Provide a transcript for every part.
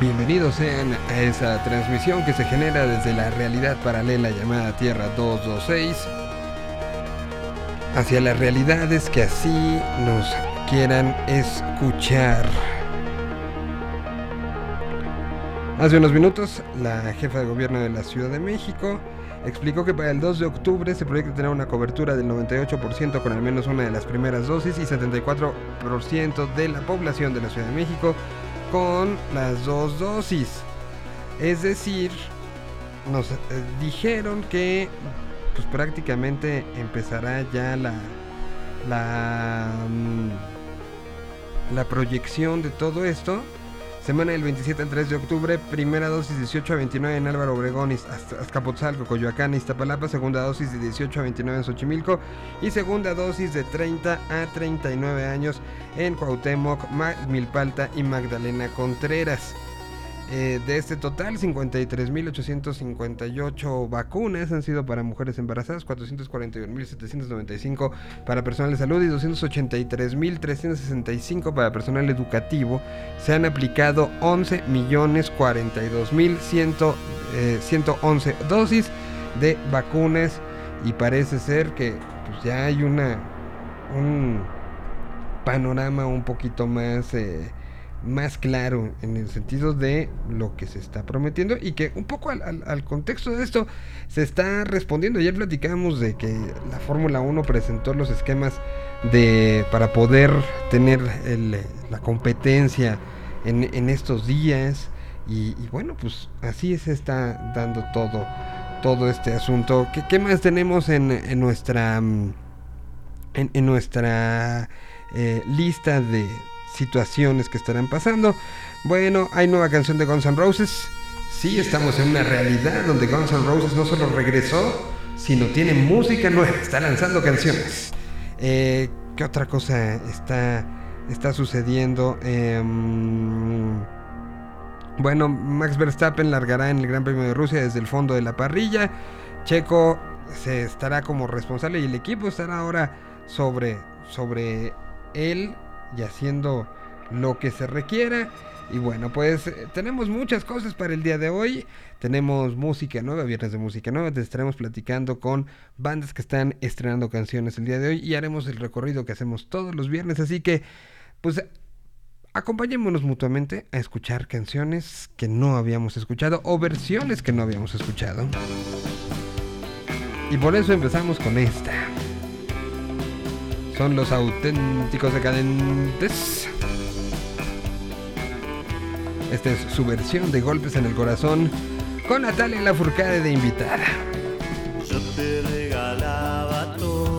Bienvenidos sean a esa transmisión que se genera desde la realidad paralela llamada Tierra 226 hacia las realidades que así nos quieran escuchar. Hace unos minutos, la jefa de gobierno de la Ciudad de México explicó que para el 2 de octubre se proyecta tener una cobertura del 98% con al menos una de las primeras dosis y 74% de la población de la Ciudad de México con las dos dosis. Es decir, nos eh, dijeron que pues prácticamente empezará ya la la mm, la proyección de todo esto. Semana del 27 al 3 de octubre, primera dosis 18 a 29 en Álvaro Obregón, Azcapotzalco, Coyoacán, Iztapalapa, segunda dosis de 18 a 29 en Xochimilco y segunda dosis de 30 a 39 años en Cuauhtémoc, Milpalta y Magdalena Contreras. Eh, de este total, 53.858 vacunas han sido para mujeres embarazadas, 441.795 para personal de salud y 283.365 para personal educativo. Se han aplicado 11.042.111 eh, dosis de vacunas y parece ser que pues, ya hay una un panorama un poquito más... Eh, más claro en el sentido de lo que se está prometiendo y que un poco al, contexto de esto se está respondiendo. Ayer platicamos de que la Fórmula 1 presentó los esquemas de para poder tener la competencia en, estos días y, bueno, pues así se está dando todo, todo este asunto. ¿Qué, qué más tenemos en, nuestra, en, nuestra eh, lista de situaciones que estarán pasando. Bueno, hay nueva canción de Guns N' Roses. Sí, estamos en una realidad donde Guns N' Roses no solo regresó, sino tiene música nueva, está lanzando canciones. Eh, ¿Qué otra cosa está, está sucediendo? Em, bueno, Max Verstappen largará en el Gran Premio de Rusia desde el fondo de la parrilla. Checo se estará como responsable y el equipo estará ahora sobre, sobre él y haciendo lo que se requiera. Y bueno, pues eh, tenemos muchas cosas para el día de hoy. Tenemos música nueva, viernes de música nueva. Te estaremos platicando con bandas que están estrenando canciones el día de hoy y haremos el recorrido que hacemos todos los viernes. Así que, pues, acompañémonos mutuamente a escuchar canciones que no habíamos escuchado o versiones que no habíamos escuchado. Y por eso empezamos con esta son los auténticos decadentes. Esta es su versión de Golpes en el Corazón con Natalia Lafourcade de invitada. Yo te regalaba todo,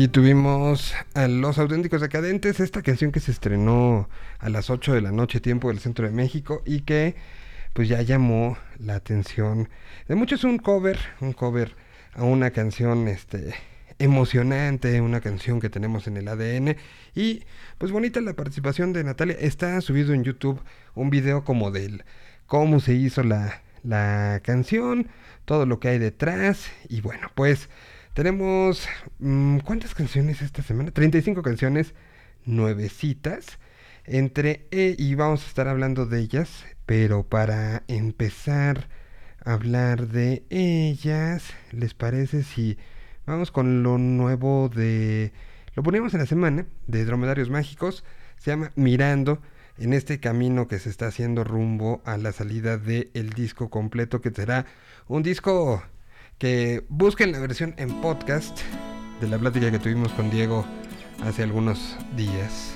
Ahí tuvimos a Los Auténticos Decadentes, esta canción que se estrenó a las 8 de la noche, tiempo del centro de México, y que pues ya llamó la atención de muchos. Un cover, un cover a una canción este, emocionante, una canción que tenemos en el ADN. Y pues bonita la participación de Natalia. Está subido en YouTube un video como del cómo se hizo la, la canción, todo lo que hay detrás. Y bueno, pues tenemos, mm, ¿cuántas canciones esta semana? 35 canciones nuevecitas. Entre, e y vamos a estar hablando de ellas, pero para empezar a hablar de ellas, ¿les parece si vamos con lo nuevo de... Lo ponemos en la semana de Dromedarios Mágicos, se llama Mirando en este camino que se está haciendo rumbo a la salida del disco completo que será un disco que busquen la versión en podcast de la plática que tuvimos con Diego hace algunos días.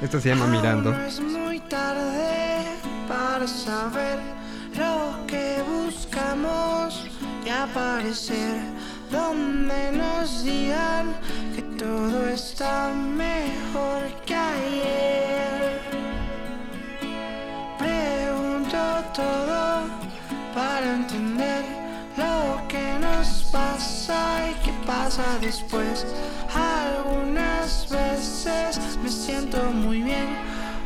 Esta se llama Mirando. Es muy tarde para saber lo que buscamos y aparecer donde nos digan que todo está mejor que ayer. Todo para entender lo que nos pasa y qué pasa después. Algunas veces me siento muy bien,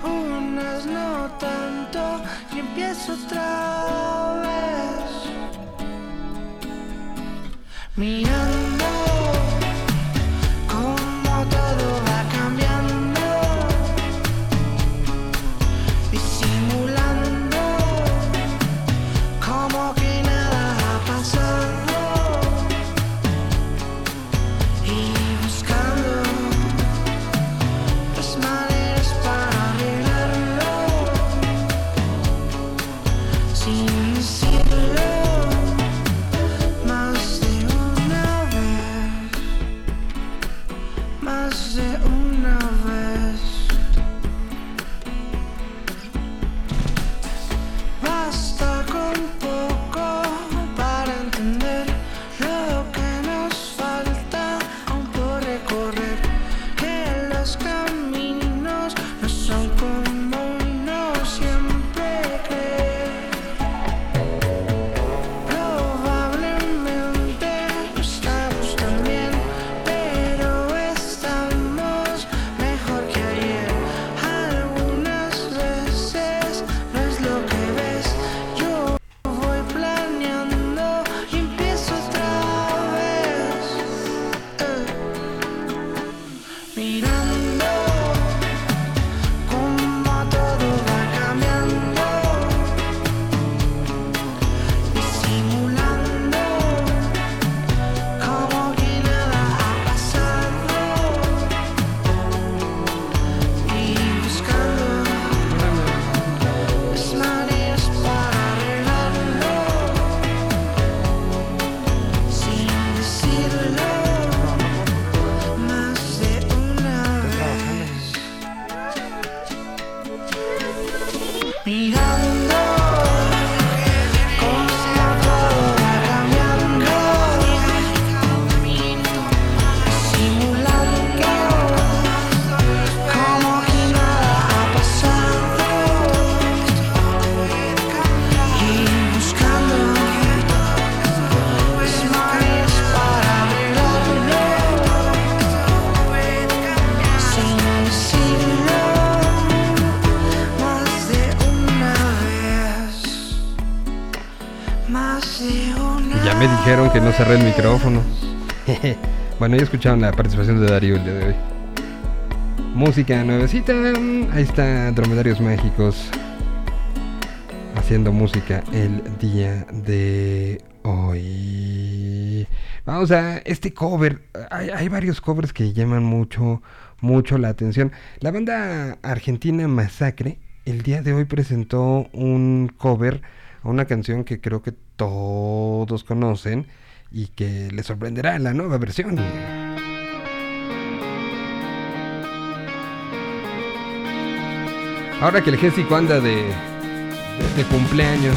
unas no tanto y empiezo otra vez. Que no cerré el micrófono. bueno, ya escucharon la participación de Darío el día de hoy. Música nuevecita. Ahí está Dromedarios Mágicos haciendo música el día de hoy. Vamos a este cover. Hay, hay varios covers que llaman mucho, mucho la atención. La banda argentina Masacre el día de hoy presentó un cover una canción que creo que todos conocen y que les sorprenderá la nueva versión. Ahora que el Gésico anda de, de cumpleaños.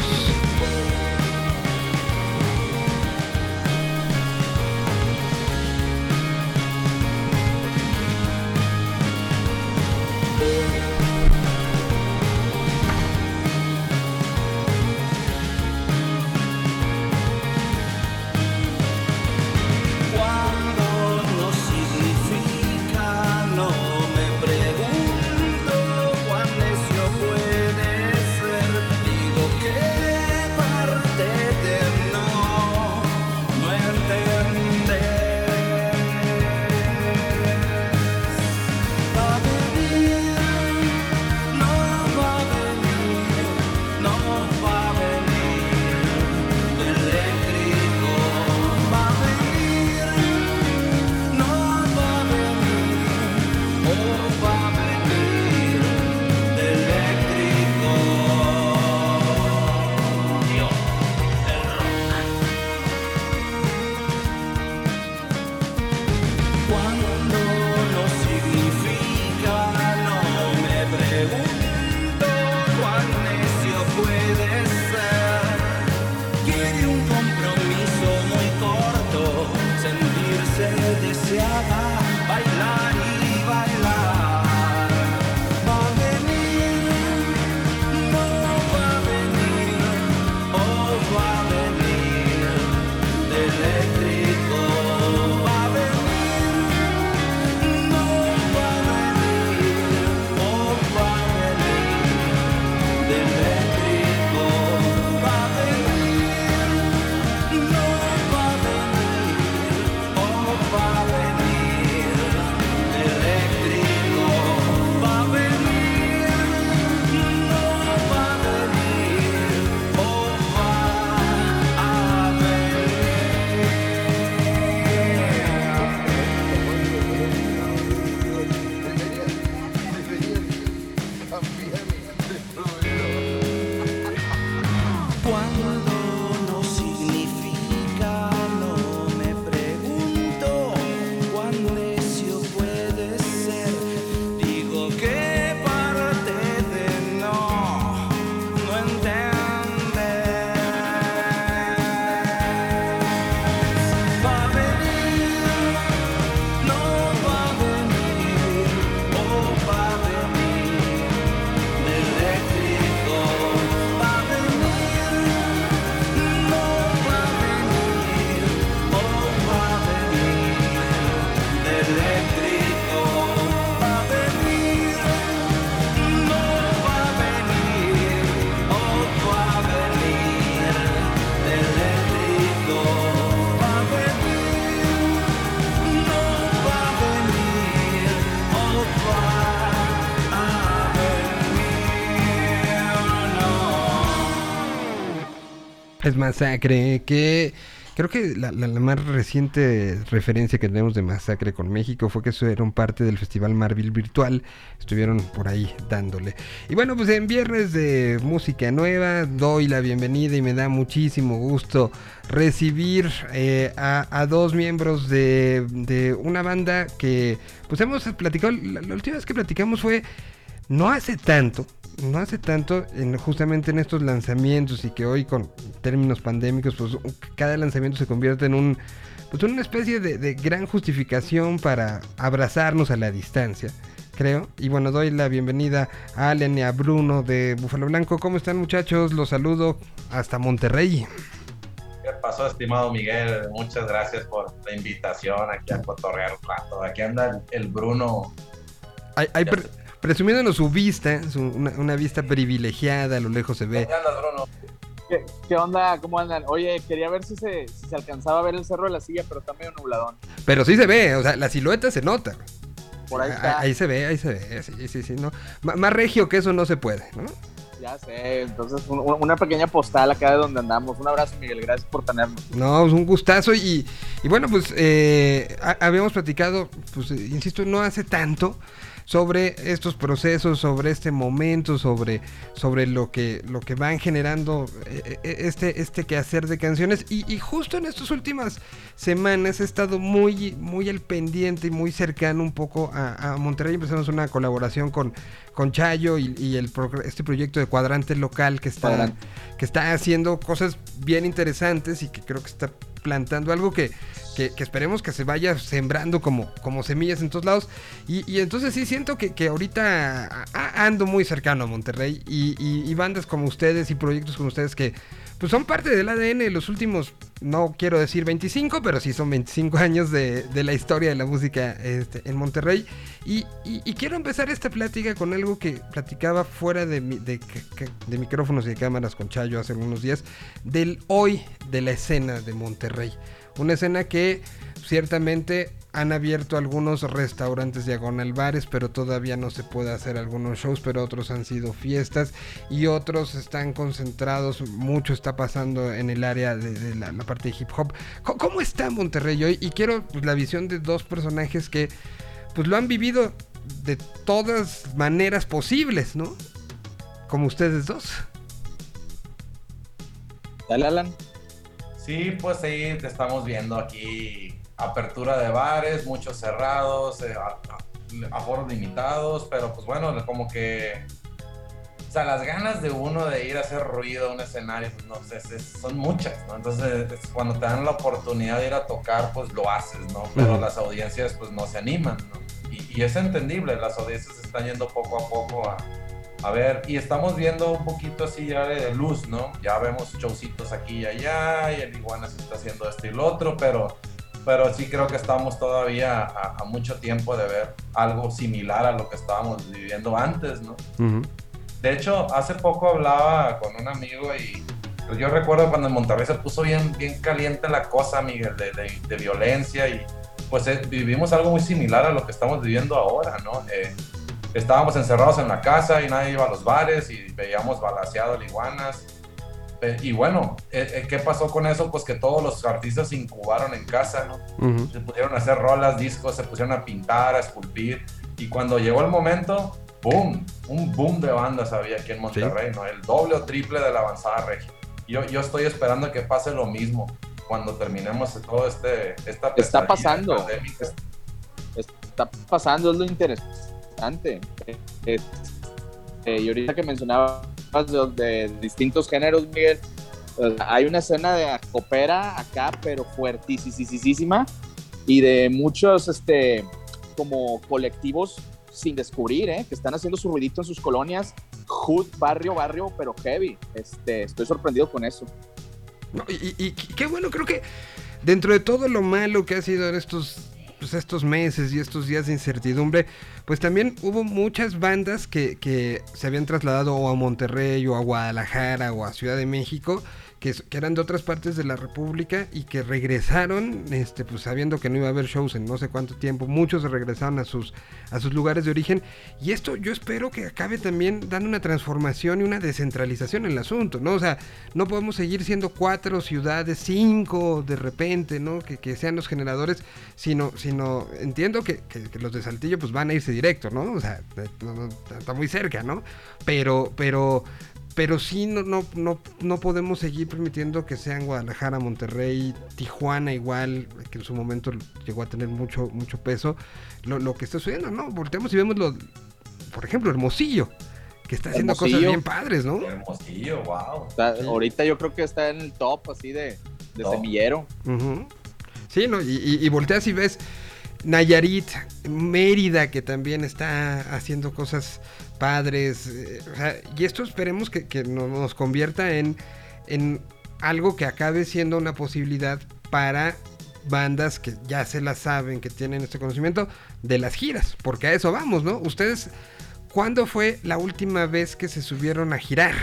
Es Masacre, que creo que la, más reciente referencia que tenemos de Masacre con México fue que estuvieron parte del Festival Marvel Virtual, estuvieron por ahí dándole. Y bueno, pues en viernes de música nueva doy la bienvenida y me da muchísimo gusto recibir eh, a, dos miembros de, de una banda que pues hemos platicado, la, la última vez que platicamos fue no hace tanto, no hace tanto, en, justamente en estos lanzamientos y que hoy con términos pandémicos, pues cada lanzamiento se convierte en un, pues una especie de, de gran justificación para abrazarnos a la distancia, creo. Y bueno, doy la bienvenida a Allen y a Bruno de Búfalo Blanco. ¿Cómo están muchachos? Los saludo hasta Monterrey. ¿Qué pasó, estimado Miguel? Muchas gracias por la invitación aquí a cotorrear un rato. Aquí anda el, el Bruno. Hay, hay presumiéndonos su vista, su- una, una vista privilegiada, a lo lejos se ve. ¿Qué, qué onda? ¿Cómo andan? Oye, quería ver si se, si se alcanzaba a ver el cerro de la silla, pero está medio nubladón. Pero sí se ve, o sea, la silueta se nota. Por ahí Ah, está. Ahí se ve, ahí se ve, sí, sí, sí, ¿no? M- más regio que eso no se puede, ¿no? Ya sé, entonces un- un- una pequeña postal acá de donde andamos. Un abrazo, Miguel, gracias por tenernos. No, es un gustazo y, y bueno, pues eh, ha- habíamos platicado, pues insisto, no hace tanto sobre estos procesos, sobre este momento, sobre, sobre lo que lo que van generando eh, eh, este este quehacer de canciones. Y, y justo en estas últimas semanas he estado muy muy al pendiente y muy cercano un poco a, a Monterrey. Empezamos una colaboración con con Chayo y, y el este proyecto de cuadrante local que está que está haciendo cosas bien interesantes y que creo que está plantando algo que, que, esperemos que se vaya sembrando como, como semillas en todos lados. Y, y entonces sí siento que, que ahorita ando muy cercano a Monterrey y, y- y bandas como ustedes y proyectos como ustedes que pues son parte del ADN de los últimos, no quiero decir 25, pero sí son 25 años de, la historia de la música este, en Monterrey. Y, y- quiero empezar esta plática con algo que platicaba fuera de, de, micrófonos y de cámaras con Chayo hace algunos días, del hoy de la escena de Monterrey. Una escena que ciertamente han abierto algunos restaurantes diagonal bares, pero todavía no se puede hacer algunos shows, pero otros han sido fiestas y otros están concentrados, mucho está pasando en el área de, de la, la parte de hip hop. ¿Cómo está Monterrey hoy? Y quiero pues, la visión de dos personajes que pues lo han vivido de todas maneras posibles, ¿no? Como ustedes dos. Dale, Alan. Sí, pues sí, te estamos viendo aquí apertura de bares, muchos cerrados, eh, aforos limitados, pero pues bueno, como que o sea, las ganas de uno de ir a hacer ruido a un escenario, pues, no sé, es- son muchas, ¿no? Entonces, es- cuando te dan la oportunidad de ir a tocar, pues lo haces, ¿no? Pero las audiencias, pues no se animan, ¿no? Y, y es entendible, las audiencias están yendo poco a poco a, a ver, y estamos viendo un poquito así ya de luz, ¿no? Ya vemos showcitos aquí y allá, y el Iguana se está haciendo esto y lo otro, pero, pero sí creo que estamos todavía a, a mucho tiempo de ver algo similar a lo que estábamos viviendo antes, ¿no? Ujú. De hecho, hace poco hablaba con un amigo y pues, yo recuerdo cuando en Monterrey se puso bien, bien caliente la cosa, Miguel, de, de- de violencia y pues eh, vivimos algo muy similar a lo que estamos viviendo ahora, ¿no? Eh, estábamos encerrados en la casa y nadie iba a los bares y veíamos balaseado al iguanas. Eh, y bueno, eh, eh, ¿qué pasó con eso? Pues que todos los artistas se incubaron en casa, ¿no? Se pusieron a hacer rolas, discos, se pusieron a pintar, a esculpir. Y cuando llegó el momento, ¡boom! Un boom de bandas había aquí en Monterrey, ¿no? El doble o triple de la avanzada regia. Yo, yo estoy esperando que pase lo mismo cuando terminemos todo este esta Está pasando. pandémica. está pasando, es lo interesante. Eh, y ahorita que mencionabas de, distintos géneros, Miguel, hay una escena de copera acá, pero fuertísima, y de muchos, este, como colectivos sin descubrir, ¿eh? que están haciendo su ruidito en sus colonias, hood, barrio, barrio, pero heavy. Este, estoy sorprendido con eso. Y qué bueno, creo que dentro de todo lo malo que ha sido en estos, pues, estos meses y estos días de incertidumbre, pues también hubo muchas bandas que, que se habían trasladado o a Monterrey o a Guadalajara o a Ciudad de México, que, que eran de otras partes de la República y que regresaron, este, pues sabiendo que no iba a haber shows en no sé cuánto tiempo, muchos regresaron a sus, a sus lugares de origen y esto yo espero que acabe también dando una transformación y una descentralización en el asunto, ¿no? O sea, no podemos seguir siendo cuatro ciudades, cinco de repente, ¿no? Que, que sean los generadores, sino, sino entiendo que, que- que los de Saltillo pues van a irse directo, ¿no? O sea, está muy cerca, ¿no? Pero, pero, pero sí no, no, no, no podemos seguir permitiendo que sean Guadalajara, Monterrey, Tijuana igual, que en su momento llegó a tener mucho, mucho peso, lo, lo que está sucediendo, ¿no? Volteamos y vemos lo, por ejemplo, Hermosillo, que está haciendo cosas bien padres, ¿no? Hermosillo, wow. Está- Sí. Ahorita yo creo que está en el top así de, de Top. semillero. Sí, ¿no? Y, y- y volteas y ves Nayarit, Mérida, que también está haciendo cosas padres. eh, o sea, y esto esperemos que, que no- nos convierta en, en algo que acabe siendo una posibilidad para bandas que ya se la saben, que tienen este conocimiento de las giras, porque a eso vamos, ¿no? Ustedes, ¿cuándo fue la última vez que se subieron a girar?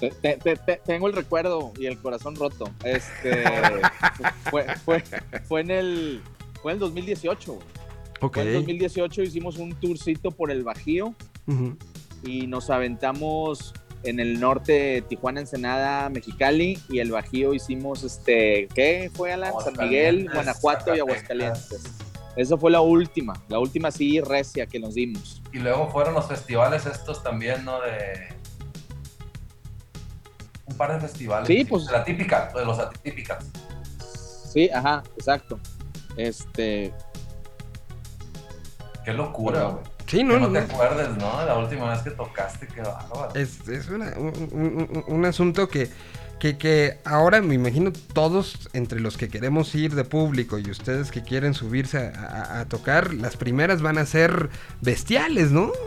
Te- te- te- te- tengo el recuerdo y el corazón roto. Este fue, fue, fue en el fue en el 2018. En el 2018 hicimos un tourcito por el Bajío y nos aventamos en el norte Tijuana, Ensenada, Mexicali y el Bajío hicimos este ¿qué fue Alan? San Miguel, Guanajuato y. Aguascalientes. Esa fue la última, la última sí recia que nos dimos. Y luego fueron los festivales estos también, ¿no? De un par de festivales. Sí, pues- De la típica, de los atípicas. Sí, ajá, exacto. Este, Qué locura, güey. Sí, Que no, no, no, te no. acuerdes, ¿no? De la última vez que tocaste, qué bárbaro. Es, es una- un, un- un- un asunto que, que, que ahora me imagino todos entre los que queremos ir de público y ustedes que quieren subirse a, a- a tocar, las primeras van a ser bestiales, ¿no?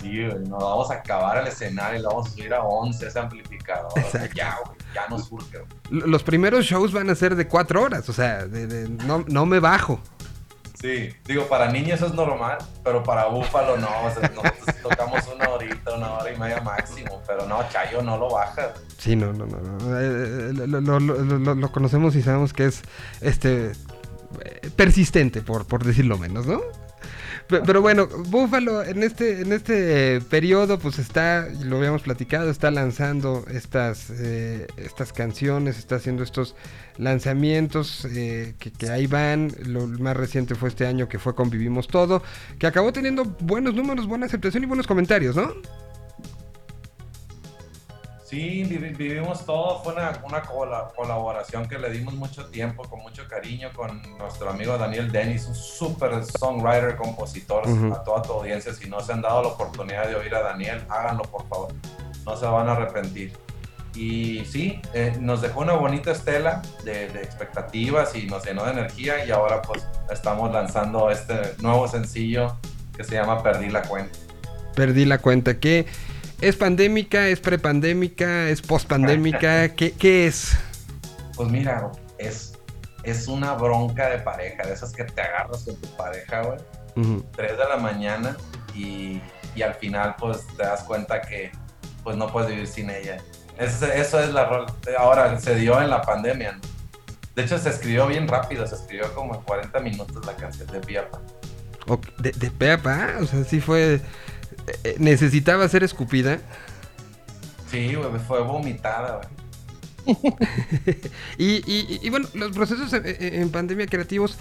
Sí, güey, nos vamos a acabar el escenario y le vamos a subir a 11 ese amplificador. Exacto. ya, güey, ya nos surge. güey. Los primeros shows van a ser de cuatro horas, o sea, de, de- no, no me bajo. Sí, digo, para niños es normal, pero para Búfalo no. O sea, nosotros tocamos una horita, una hora y media máximo, pero no, Chayo no lo baja. Sí, no, no, no. no. Eh, eh, lo, lo- conocemos y sabemos que es este persistente, por, por decirlo menos, ¿no? Pe- Pero bueno, Búfalo en este, en este periodo, pues está, lo habíamos platicado, está lanzando estas, eh, estas canciones, está haciendo estos lanzamientos eh, que, que ahí van. Lo más reciente fue este año que fue Convivimos Todo, que acabó teniendo buenos números, buena aceptación y buenos comentarios, ¿no? Sí, vivi- vivimos todo, fue una, una cola- colaboración que le dimos mucho tiempo, con mucho cariño, con nuestro amigo Daniel Dennis, un super songwriter, compositor, Ujú. a toda tu audiencia. Si no se han dado la oportunidad de oír a Daniel, háganlo por favor, no se van a arrepentir. Y sí, eh, nos dejó una bonita estela de, de expectativas y nos llenó de energía y ahora pues estamos lanzando este nuevo sencillo que se llama Perdí la cuenta. Perdí la cuenta. ¿Qué es pandémica? ¿Es prepandémica? ¿Es pospandémica? ¿Qué, ¿Qué es? Pues mira, es, es una bronca de pareja, de esas que te agarras con tu pareja, güey. Ujú. 3 de la mañana y, y al final pues te das cuenta que pues no puedes vivir sin ella. Eso, eso es la rol. Ahora se dio en la pandemia. ¿no? De hecho se escribió bien rápido, se escribió como en 40 minutos la canción de Piapa. De, de o sea, sí fue... eh, necesitaba ser escupida. Sí, güey, fue vomitada, güey. Y, y- y bueno, los procesos en pandemia creativos,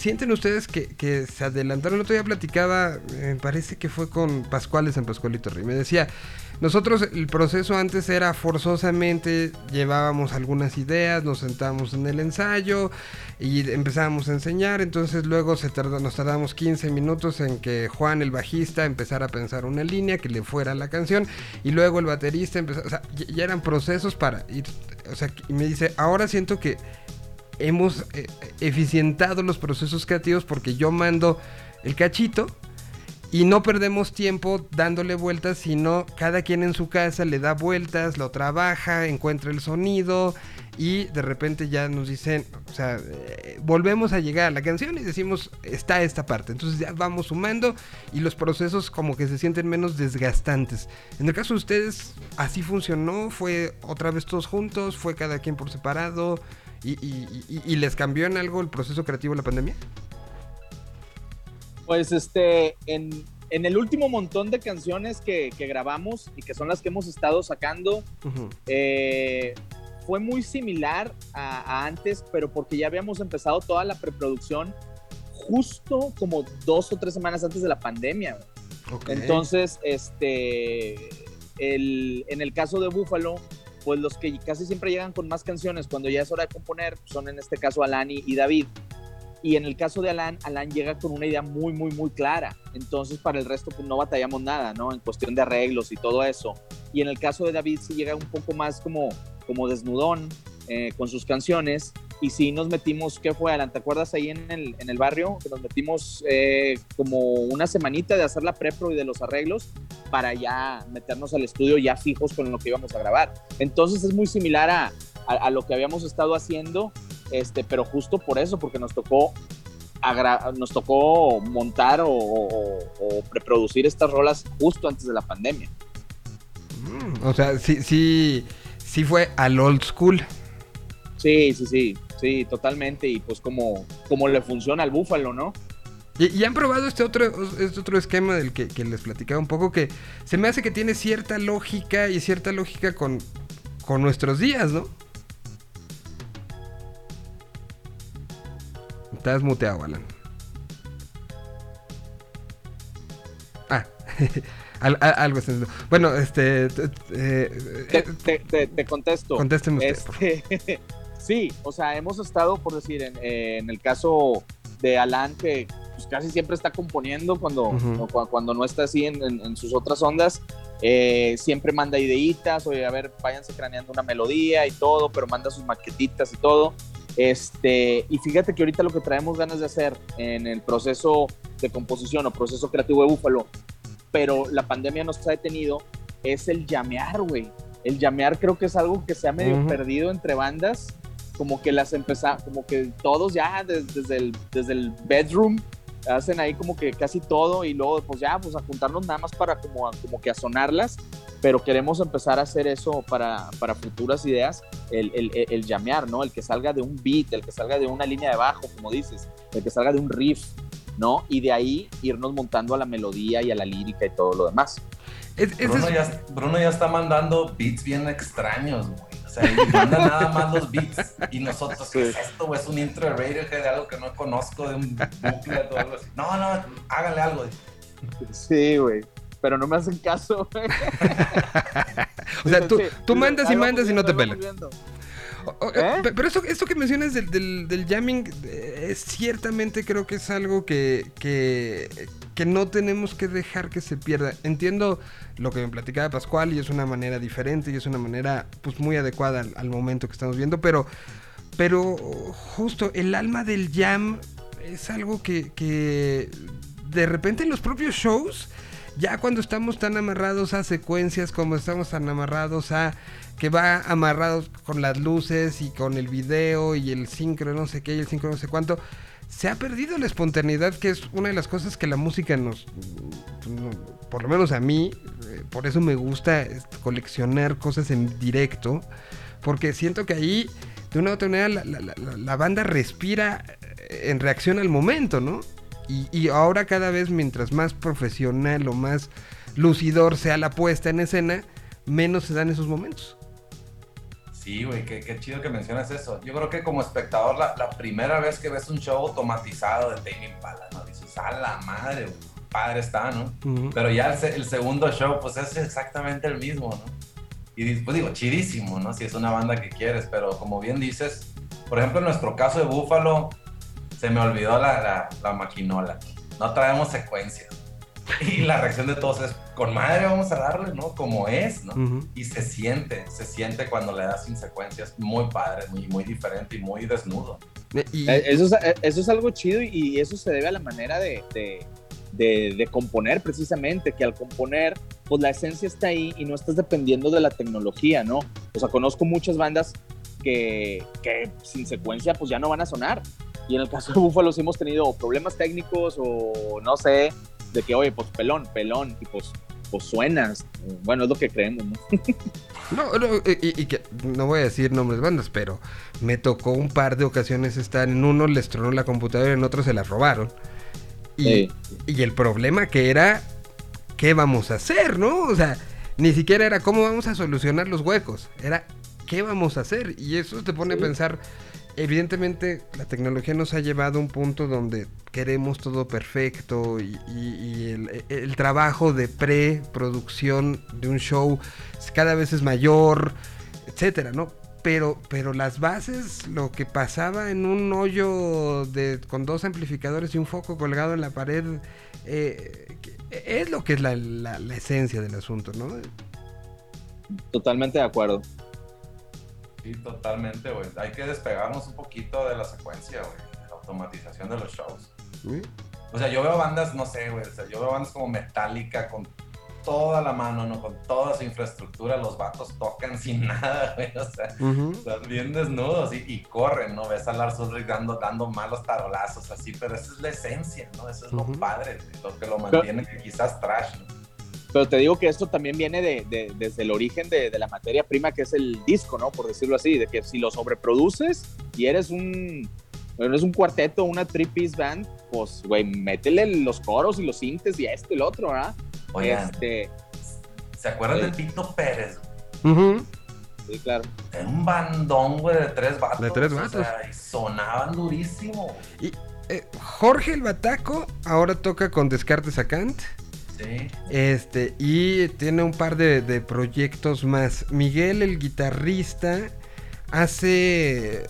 ¿sienten ustedes que, que se adelantaron? El otro día platicaba, me parece que fue con Pascuales en Pascualito Rey. Me decía, nosotros el proceso antes era forzosamente, llevábamos algunas ideas, nos sentábamos en el ensayo y empezábamos a enseñar, entonces luego se tardó, nos tardamos 15 minutos en que Juan, el bajista, empezara a pensar una línea que le fuera la canción y luego el baterista empezó, o sea, ya eran procesos para ir, o sea, y me dice, ahora siento que hemos eh, eficientado los procesos creativos porque yo mando el cachito y no perdemos tiempo dándole vueltas, sino cada quien en su casa le da vueltas, lo trabaja, encuentra el sonido y de repente ya nos dicen, o sea, eh, volvemos a llegar a la canción y decimos, está esta parte. Entonces ya vamos sumando y los procesos como que se sienten menos desgastantes. En el caso de ustedes, así funcionó, fue otra vez todos juntos, fue cada quien por separado y, y- y- y les cambió en algo el proceso creativo la pandemia. Pues este, en, en el último montón de canciones que, que grabamos y que son las que hemos estado sacando, eh, fue muy similar a, a antes, pero porque ya habíamos empezado toda la preproducción justo como dos o tres semanas antes de la pandemia. Entonces, este, el, en el caso de Buffalo, pues los que casi siempre llegan con más canciones cuando ya es hora de componer son en este caso Alan y, y David. Y en el caso de Alan, Alan llega con una idea muy, muy, muy clara. Entonces, para el resto, pues no batallamos nada, ¿no? En cuestión de arreglos y todo eso. Y en el caso de David, sí llega un poco más como, como desnudón eh, con sus canciones. Y sí nos metimos, ¿qué fue, Alan? ¿Te acuerdas ahí en el, en el barrio? Que nos metimos eh, como una semanita de hacer la prepro y de los arreglos para ya meternos al estudio ya fijos con lo que íbamos a grabar. Entonces es muy similar a, a, lo que habíamos estado haciendo, este, pero justo por eso, porque nos tocó, nos tocó montar o, o- o preproducir estas rolas justo antes de la pandemia. Mm, o sea, sí, sí, sí fue al old school. Sí, sí, sí, sí, totalmente. Y pues como, como le funciona al búfalo, ¿no? Y, y han probado este otro, este otro esquema del que, que les platicaba un poco, que se me hace que tiene cierta lógica y cierta lógica con, con nuestros días, ¿no? Estás muteado, Alan. Ah, al- a- algo haciendo. Bueno, este. eh, Te, te- te- te contesto. contésteme usted. por favor. Este, sí, o sea, hemos estado, por decir, en, eh, en el caso de Alan, que pues, casi siempre está componiendo cuando, no está así en, en- en sus otras ondas, eh, siempre manda ideitas, oye, a ver, váyanse craneando una melodía y todo, pero manda sus maquetitas y todo. Este, y fíjate que ahorita lo que traemos ganas de hacer en el proceso de composición o proceso creativo de Búfalo, pero la pandemia nos ha detenido, es el llamear, güey. El llamear creo que es algo que se ha medio perdido entre bandas, como que las empezamos, como que todos ya des- desde, el, desde el bedroom hacen ahí como que casi todo y luego pues ya, pues a juntarnos nada más para como, a- como que a sonarlas, pero queremos empezar a hacer eso para, para futuras ideas, el, el, el, llamear, ¿no? El que salga de un beat, el que salga de una línea de bajo, como dices, el que salga de un riff, ¿no? Y de ahí irnos montando a la melodía y a la lírica y todo lo demás. Es- ese Bruno es- ya, Bruno ya está mandando beats bien extraños, güey. O sea, y manda nada más los beats. Y nosotros, ¿qué es esto, güey? Es un intro de Radiohead de algo que no conozco, de un booklet o algo así. No, no, háganle algo. Sí, güey. pero no me hacen caso, güey. O sea, tú, tú mandas y mandas y no te pelan. ¿Eh? pe- Pero esto, esto que mencionas del, del, del jamming, eh, es ciertamente creo que es algo que, que, que no tenemos que dejar que se pierda. Entiendo lo que me platicaba Pascual y es una manera diferente y es una manera pues muy adecuada al, al momento que estamos viendo, pero, pero justo el alma del jam es algo que, que de repente en los propios shows, ya cuando estamos tan amarrados a secuencias como estamos tan amarrados a que va amarrados con las luces y con el video y el sincro no sé qué y el sincro no sé cuánto, se ha perdido la espontaneidad que es una de las cosas que la música nos, no, por lo menos a mí, eh, por eso me gusta coleccionar cosas en directo, porque siento que ahí de una u otra manera la- la banda respira eh, en reacción al momento, ¿no? Y, y ahora cada vez mientras más profesional o más lucidor sea la puesta en escena, menos se dan esos momentos. Sí, güey, qué, qué chido que mencionas eso. Yo creo que como espectador, la, la primera vez que ves un show automatizado de Tame Impala, ¿no? Dices, a la madre, güey, padre está, ¿no? Pero ya el, el segundo show, pues es exactamente el mismo, ¿no? Y pues digo, chidísimo, ¿no? Si es una banda que quieres, pero como bien dices, por ejemplo, en nuestro caso de Búfalo, se me olvidó la, la, la maquinola. No traemos secuencia. Y la reacción de todos es, con madre vamos a darle, ¿no? Como es, ¿no? Ujú. Y se siente, se siente cuando le das sin secuencias, muy padre, muy, muy diferente y muy desnudo. Eh, y- Eh, Eso es, eh, eso es algo chido y eso se debe a la manera de, de, de- de componer precisamente, que al componer, pues la esencia está ahí y no estás dependiendo de la tecnología, ¿no? O sea, conozco muchas bandas que, que sin secuencia pues ya no van a sonar. Y en el caso de Búfalos hemos tenido problemas técnicos o no sé, de que, oye, pues pelón, pelón, y pues, pues suenas. Bueno, es lo que creemos, ¿no? No, no, y, y- que no voy a decir nombres de bandas, pero me tocó un par de ocasiones estar en uno les tronó la computadora y en otro se la robaron. Y, Sí. y el problema que era qué vamos a hacer, ¿no? O sea, ni siquiera era cómo vamos a solucionar los huecos, era qué vamos a hacer. Y eso te pone Sí. a pensar, evidentemente la tecnología nos ha llevado a un punto donde queremos todo perfecto y, el, trabajo de preproducción de un show cada vez es mayor, etcétera, ¿no? Pero, pero las bases, lo que pasaba en un hoyo de, con dos amplificadores y un foco colgado en la pared, eh, es lo que es la esencia del asunto, ¿no? Totalmente de acuerdo. Sí, totalmente, güey. Hay que despegarnos un poquito de la secuencia, güey. De la automatización de los shows. ¿Sí? O sea, yo veo bandas, no sé, güey. O sea, yo veo bandas como Metallica con toda la mano, ¿no? Con toda su infraestructura. Los vatos tocan sin nada, güey. O sea, Ujú. están bien desnudos y, y corren, ¿no? Ves a Lars Ulrich dando, dando malos tarolazos así, pero esa es la esencia, ¿no? Eso es lo padre, lo que lo mantiene que quizás trash, ¿no? Pero te digo que esto también viene de, de- desde el origen de, de la materia prima que es el disco, ¿no? Por decirlo así, de que si lo sobreproduces y eres un, eres un cuarteto, una three-piece band, pues, güey, métele los coros y los sintes y esto y lo otro, ¿verdad? Oigan, Este, ¿se acuerdan sí. de Tito Pérez? güey? Ujú. sí, claro. Era un bandón, güey, de tres vatos. De tres o vatos. sea, y sonaban durísimo. Y eh, Jorge el Bataco ahora toca con Descartes a Kant. Este, y tiene un par de, proyectos más. Miguel, el guitarrista, hace.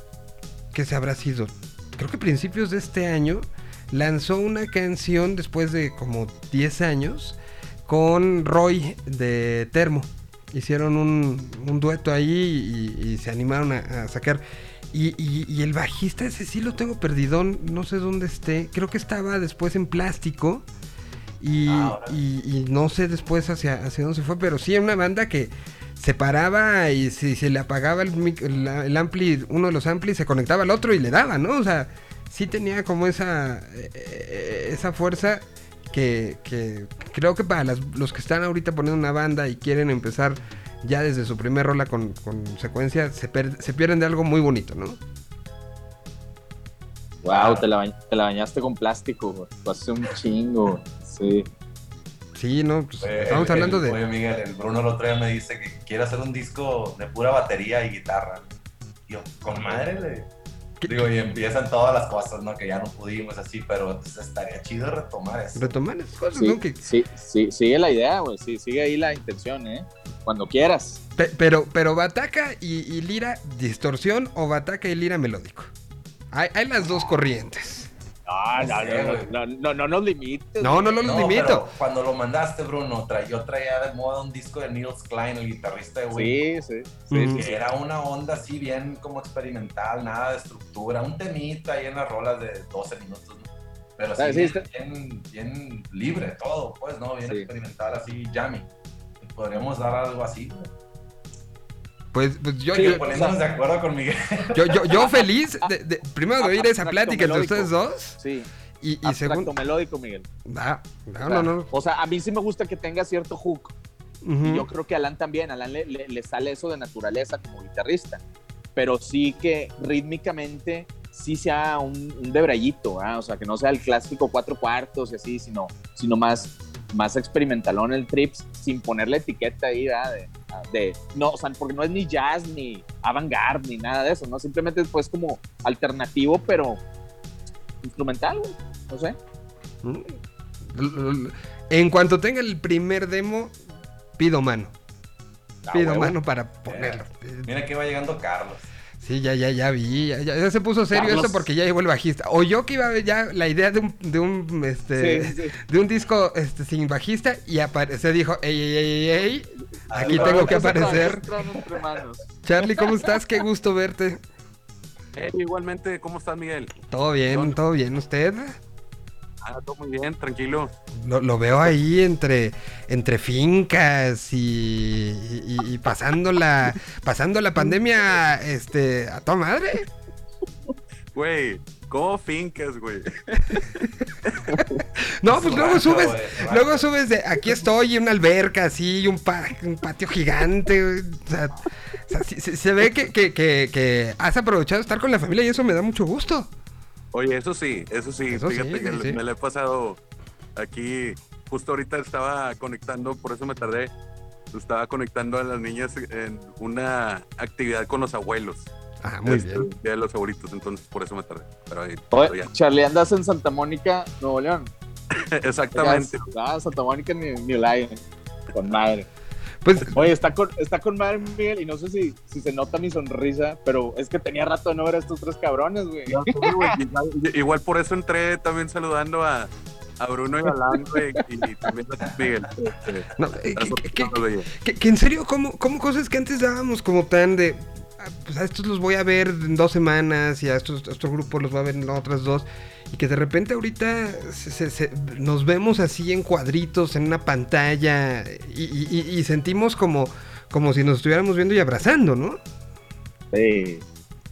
¿Qué se habrá sido? Creo que principios de este año lanzó una canción después de como 10 años con Roy de Termo. Hicieron un, dueto ahí y, se animaron a, sacar. Y, y- y el bajista ese sí lo tengo perdidón, no sé dónde esté. Creo que estaba después en plástico. Y, Ah, y- y no sé después hacia, hacia dónde se fue, pero sí era una banda que se paraba y si se le apagaba el, ampli, uno de los amplis se conectaba al otro y le daba, ¿no? O sea, sí tenía como esa, eh, eh, esa fuerza que, que creo que para las- los que están ahorita poniendo una banda y quieren empezar ya desde su primer rola con, con secuencia, se, per- se pierden de algo muy bonito, ¿no? Wow, te la, te la bañaste con plástico, güey. Hace un chingo, güey. Sí. Sí, ¿no? Pues, estamos el- hablando el- de... Oye, Miguel, el Bruno el otro día me dice que quiere hacer un disco de pura batería y guitarra. Y yo, con madre, le. Digo, y empiezan todas las cosas, ¿no? Que ya no pudimos así, pero pues, estaría chido retomar eso. Retomar esas cosas, Sí, ¿no? Que- sí, sí, sigue la idea, güey. Sí, sigue ahí la intención, ¿eh? Cuando quieras. pe- pero, pero Bataca y, y Lira distorsión o Bataca y Lira melódico. Hay, hay las dos corrientes. No, no, no, no, no, no nos limites. No, no, no los No, limito. pero cuando lo mandaste, Bruno, tra- yo traía de moda un disco de Niels Klein, el guitarrista de Wing. Sí, sí. Que era una onda así bien como experimental, nada de estructura, un temita ahí en las rolas de 12 minutos, ¿no? Pero Ah, sí, sí, bien, bien, bien libre todo, pues, ¿no? Bien Sí. experimental, así, jammy. Podríamos dar algo así. ¿no? Pues, pues yo, Sí, yo, Poniéndonos de acuerdo con Miguel. yo, yo, yo feliz, de, de- primero de oír esa plática entre ustedes dos. Sí, Y, y segundo. melódico, Miguel. Ah, O no, sea, no, no. O sea, a mí sí me gusta que tenga cierto hook. Ujú. Y yo creo que a Alan también. Alan le, le- le sale eso de naturaleza como guitarrista. Pero sí que rítmicamente sí sea un, un debrayito, ¿ah? o sea, que no sea el clásico cuatro cuartos y así, sino, sino más, más experimentalón el trips, sin ponerle etiqueta ahí, ¿verdad? De, de- no, o sea, porque no es ni jazz, ni avant-garde, ni nada de eso, ¿no? Simplemente pues como alternativo, pero instrumental, güey, no sé. Mm. En cuanto tenga el primer demo, pido mano. Ah, Pido huevo. mano para ponerlo. Mira que va llegando Carlos. Sí, ya, ya, ya vi. Ya, ya- ya se puso serio Carlos. esto porque ya llegó el bajista. O yo que iba a ver ya la idea de un, de un, este, Sí, sí. de un disco este, sin bajista y aparece, dijo, ey, ey, ey, ey, ey, aquí tengo que aparecer. Charlie, ¿cómo estás? Qué gusto verte. Eh, igualmente, ¿cómo estás, Miguel? Todo bien, todo bien. ¿Usted? Ah, todo muy bien, tranquilo. Lo, lo veo ahí entre, entre fincas y, y, y pasando la pasando la pandemia este a toda madre. Güey, ¿cómo fincas, güey? No, pues luego subes, luego subes de aquí estoy y una alberca así un, pa- un patio gigante. güey. O sea, o sea, sí- sí- se ve que, que, que, que has aprovechado estar con la familia y eso me da mucho gusto. Oye, eso sí, eso sí, Eso fíjate sí, que sí. me lo he pasado aquí, justo ahorita estaba conectando, por eso me tardé, estaba conectando a las niñas en una actividad con los abuelos. Ah, muy Este, bien. Día de los abuelitos, entonces por eso me tardé. Pero ahí, Oye. Charlie, andas en Santa Mónica, Nuevo León. Exactamente. Ah, Santa Mónica ni New Lion. Con madre. Pues Oye, está con, está con madre Miguel y no sé si, si se nota mi sonrisa, pero es que tenía rato de no ver a estos tres cabrones, güey. Güey, igual, igual por eso entré también saludando a, a Bruno y a Alan, güey, y también a Miguel. Este, no, eh, hace que- que- en serio, como, como cosas que antes dábamos como tan de. Ah, Pues a estos los voy a ver en dos semanas y a estos, a estos grupos los voy a ver en las otras dos. Y que de repente ahorita se- se- se- nos vemos así en cuadritos, en una pantalla y, y- y- y sentimos como, como si nos estuviéramos viendo y abrazando, ¿no? Sí,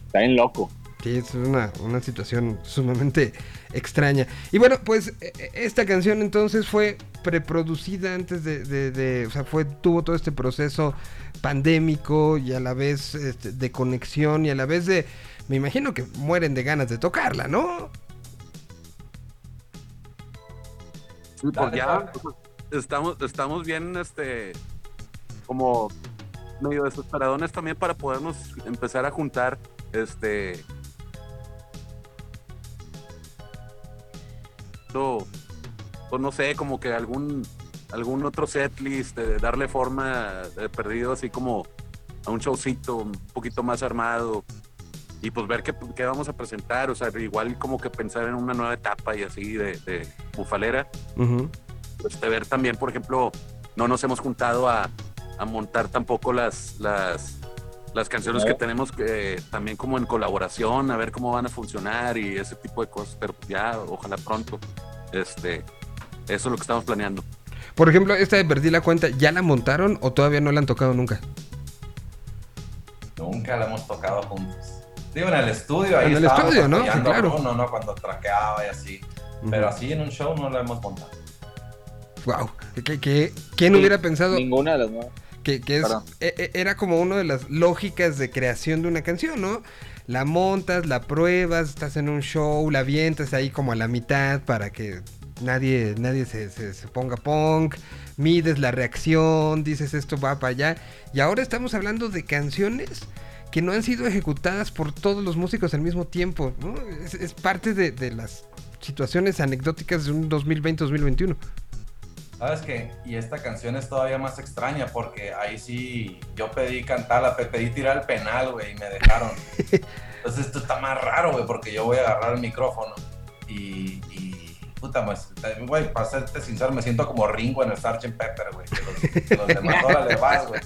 está bien loco. Sí, es una, una situación sumamente extraña. Y bueno, pues e- e- esta canción entonces fue preproducida antes de, de- de- o sea, fue, tuvo todo este proceso pandémico y a la vez este, de conexión y a la vez de, me imagino que mueren de ganas de tocarla, ¿no? Sí, pues Dale, ya estamos, estamos bien, este, como medio desesperadones también para podernos empezar a juntar, este, no, pues no sé, como que algún, algún otro setlist, de darle forma de perdido así como a un showcito un poquito más armado y pues ver qué, qué vamos a presentar, o sea, igual como que pensar en una nueva etapa y así de, de bufalera Ujú. este, ver también, por ejemplo, no nos hemos juntado a, a montar tampoco las, las, las canciones que tenemos eh, también como en colaboración, a ver cómo van a funcionar y ese tipo de cosas, pero ya, ojalá pronto. Este, eso es lo que estamos planeando. Por ejemplo, esta de Perdí la Cuenta, ¿ya la montaron o todavía no la han tocado nunca? Nunca la hemos tocado juntos. Digo, en el estudio, ahí En el estudio, ¿no? Sí, claro. Bruno, ¿no? Cuando traqueaba y así. Pero así en un show no la hemos montado. Wow. ¿Qué, qué- quién hubiera pensado? Ninguna de las nuevas. Que, que es, e- e- era como una de las lógicas de creación de una canción, ¿no? La montas, la pruebas, estás en un show, la avientas ahí como a la mitad para que nadie, nadie se, se- se ponga punk, mides la reacción, dices esto va para allá. Y ahora estamos hablando de canciones que no han sido ejecutadas por todos los músicos al mismo tiempo, ¿no? Es, es parte de, de las situaciones anecdóticas de un 2020-2021. ¿Sabes qué? Y esta canción es todavía más extraña porque ahí sí yo pedí cantarla, pe- pedí tirar el penal, güey, y me dejaron. Entonces esto está más raro, güey, porque yo voy a agarrar el micrófono y, y puta, pues, güey, para serte sincero, me siento como Ringo en el Sgt. Pepper, güey, que los, los demás vas, güey.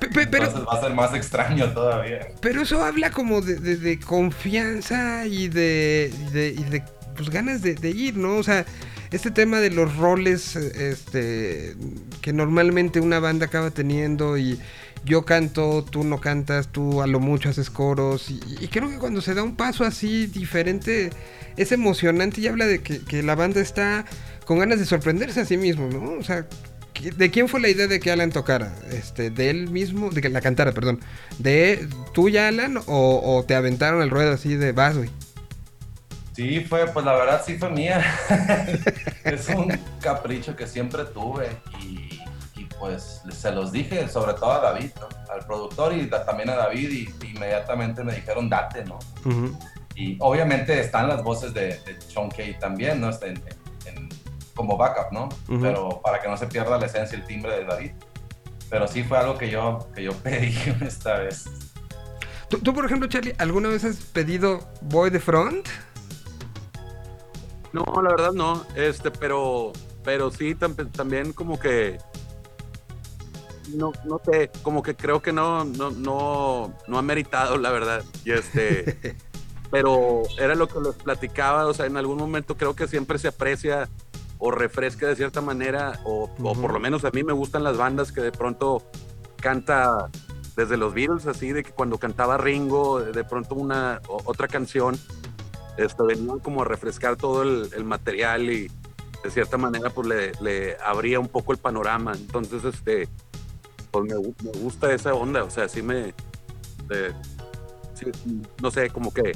Pe- pe- Pero, Entonces va a ser más extraño todavía. pero eso habla como de, de- de confianza y de, y de, y de, pues, ganas de, de ir, ¿no? O sea, este tema de los roles este, que normalmente una banda acaba teniendo y yo canto, tú no cantas, tú a lo mucho haces coros y, y creo que cuando se da un paso así diferente es emocionante y habla de que, que la banda está con ganas de sorprenderse a sí mismo, ¿no? O sea, ¿qui- ¿de quién fue la idea de que Alan tocara? Este, ¿De él mismo? De que la cantara, perdón. ¿De tuya, Alan? O, o te aventaron el ruedo así de vas, güey? Sí, fue, pues la verdad sí fue mía. es un capricho que siempre tuve y, y, pues se los dije, sobre todo a David, ¿no? al productor y también a David y inmediatamente me dijeron date, ¿no? Ujú. Y obviamente están las voces de, de Sean Kay también, ¿no? Este, en- en- como backup, ¿no? Pero para que no se pierda la esencia, el timbre de David. Pero sí fue algo que yo, que yo pedí esta vez. ¿Tú, tú, por ejemplo, Charlie, ¿alguna vez has pedido Boy de Front? No, la verdad no, este, pero, pero sí tam- también como que, no, no sé, como que creo que no, no, no, no ha meritado, la verdad, y este, pero era lo que les platicaba, o sea, en algún momento creo que siempre se aprecia o refresca de cierta manera, o, o por lo menos a mí me gustan las bandas que de pronto canta desde los Beatles, así de que cuando cantaba Ringo, de pronto una otra canción, este, venían como a refrescar todo el, el material y de cierta manera pues le, le abría un poco el panorama. Entonces, este, pues me, gu- me gusta esa onda, o sea, sí me, eh, sí, no sé, como que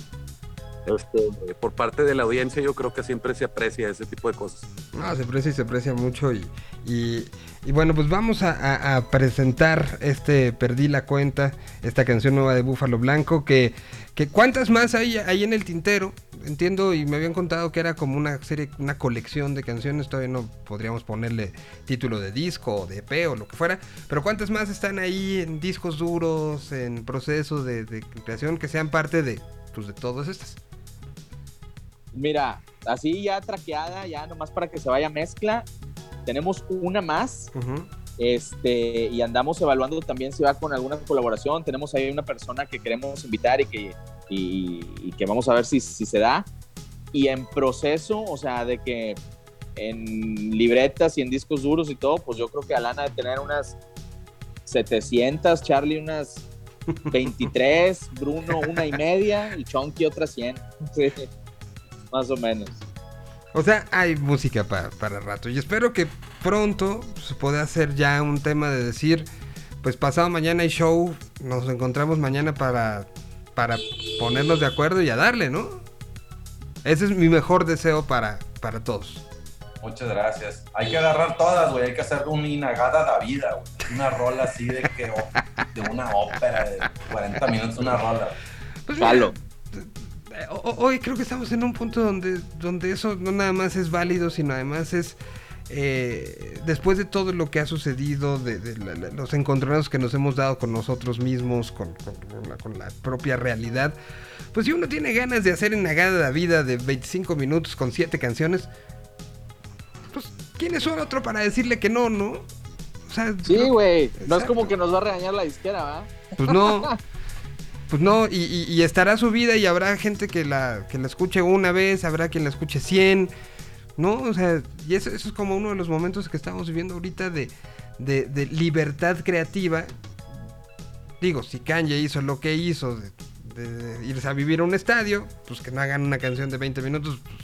este, por parte de la audiencia yo creo que siempre se aprecia ese tipo de cosas. No, se aprecia y se aprecia mucho y, y, bueno, pues vamos a, presentar este Perdí la cuenta, esta canción nueva de Búfalo Blanco, que, que cuántas más hay ahí en el tintero, entiendo y me habían contado que era como una serie, una colección de canciones, todavía no podríamos ponerle título de disco o de EP o lo que fuera, pero cuántas más están ahí en discos duros, en procesos de, de creación que sean parte de, pues, de todas estas. Mira, así ya traqueada, ya nomás para que se vaya mezcla. Tenemos una más, Ujú. este, y andamos evaluando también si va con alguna colaboración. Tenemos ahí una persona que queremos invitar y que, y, y que vamos a ver si, si se da. Y en proceso, o sea, de que en libretas y en discos duros y todo, pues yo creo que Alana de tener unas 700, Charlie unas 23, Bruno una y media y Chonky otras 100. Sí, más o menos. O sea, hay música pa- para rato. Y espero que pronto se pueda hacer ya un tema de decir, pues pasado mañana hay show, nos encontramos mañana para, para ponernos de acuerdo y a darle, ¿no? Ese es mi mejor deseo para, para todos. Muchas gracias. Hay que agarrar todas, güey. Hay que hacer una inagada da vida, güey. Una rola así de que de una ópera de 40 minutos, una rola. Pues Jalo. Eh, ho- hoy creo que estamos en un punto donde, donde eso no nada más es válido, sino además es eh, después de todo lo que ha sucedido, de, de la- la- los encontronazos que nos hemos dado con nosotros mismos, con, con- con la, con la propia realidad, pues si uno tiene ganas de hacer enagada la vida de 25 minutos con 7 canciones, pues ¿quién es otro para decirle que no, no? O sea, Sí, güey. No es Exacto. como que nos va a regañar la disquera, ¿va? Pues no. Pues no, y, y- y estará su vida y habrá gente que la, que la escuche una vez, habrá quien la escuche 100, ¿no? O sea, y eso, eso es como uno de los momentos que estamos viviendo ahorita de, de- de libertad creativa. Digo, si Kanye hizo lo que hizo, de, de irse a vivir a un estadio, pues que no hagan una canción de 20 minutos, pues,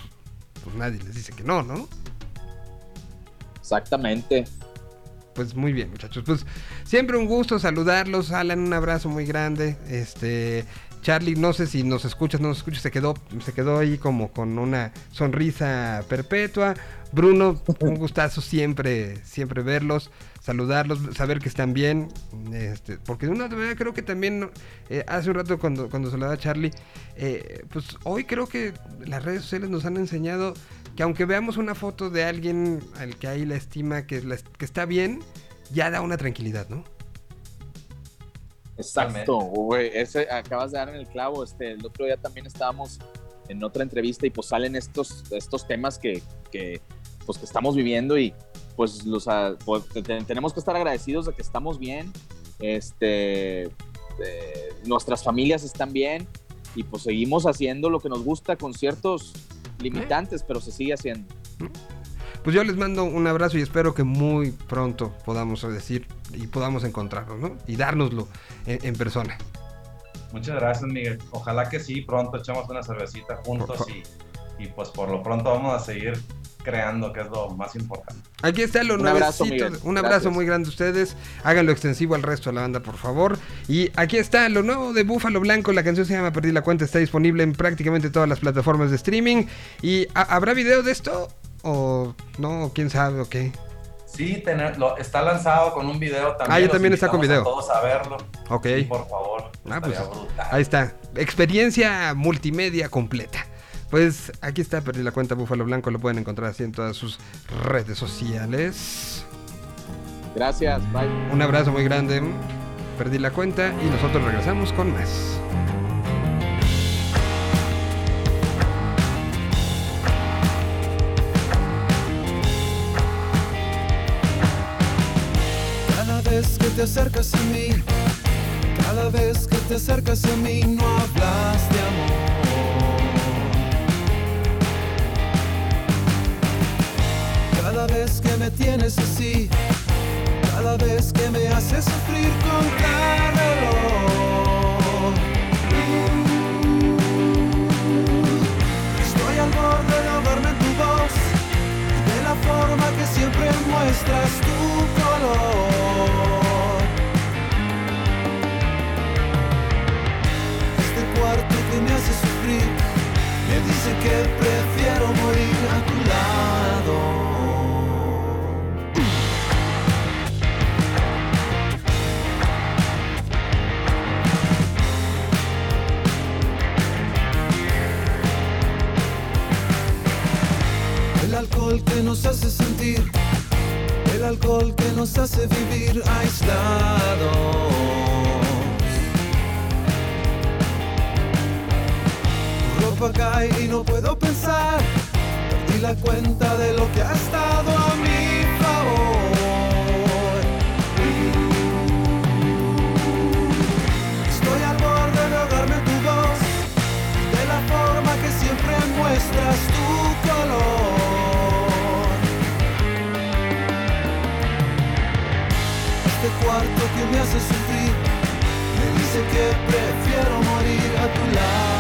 pues nadie les dice que no, ¿no? Exactamente. Pues muy bien, muchachos. Pues siempre un gusto saludarlos. Alan, un abrazo muy grande. Este, Charlie, no sé si nos escuchas, no nos escuchas, se quedó, se quedó ahí como con una sonrisa perpetua. Bruno, un gustazo siempre, siempre verlos, saludarlos, saber que están bien. Este, porque de una otra manera creo que también eh, hace un rato cuando, cuando saludaba a Charlie, eh, pues hoy creo que las redes sociales nos han enseñado que aunque veamos una foto de alguien al que hay la estima que, la- que está bien, ya da una tranquilidad, ¿no? Exacto, güey. Ese acabas de dar en el clavo. Este, el otro día también estábamos en otra entrevista y pues salen estos, estos temas que, que, pues, que estamos viviendo y pues, los, ah, pues, te- te- tenemos que estar agradecidos de que estamos bien. Este, eh, nuestras familias están bien y pues seguimos haciendo lo que nos gusta con ciertos limitantes, pero se sigue haciendo. Pues yo les mando un abrazo y espero que muy pronto podamos decir y podamos encontrarnos, ¿no? Y dárnoslo en, en persona. Muchas gracias, Miguel. Ojalá que sí, pronto echemos una cervecita juntos Por- y, y pues por lo pronto vamos a seguir creando, que es lo más importante. Aquí está lo Un abrazo, nuevecito. Miguel. Un abrazo Gracias. muy grande a ustedes. Háganlo extensivo al resto de la banda, por favor. Y aquí está lo nuevo de Búfalo Blanco. La canción se llama Perdí la cuenta. Está disponible en prácticamente todas las plataformas de streaming. ¿Y ha- habrá video de esto? ¿O no? ¿Quién sabe o qué? Sí, tener, lo, está lanzado con un video también. Ah, ya los también está con video. a todos a verlo. Ok. Sí, por favor. Ah, pues, brutal. Ahí está. Experiencia multimedia completa. Pues aquí está, perdí la cuenta Búfalo Blanco. Lo pueden encontrar así en todas sus redes sociales. Gracias, bye. Un abrazo muy grande. Perdí la cuenta y nosotros regresamos con más. Cada vez que te acercas a mí, cada vez que te acercas a mí, no hablas de amor. Cada vez que me tienes así, cada vez que me haces sufrir con. Estoy al borde de ahogarme en tu voz de la forma que siempre muestras tu color. Este cuarto que me hace sufrir me dice que prefiero morir a tu lado. Alcohol que nos hace sentir, el alcohol que nos hace vivir aislados. Ropa cae y no puedo pensar, perdí la cuenta de lo que ha estado a mi favor. Estoy al borde de ahogarme tu voz de la forma que siempre muestras tu color. Cuarto que me hace sufrir me dice que prefiero morir a tu lado.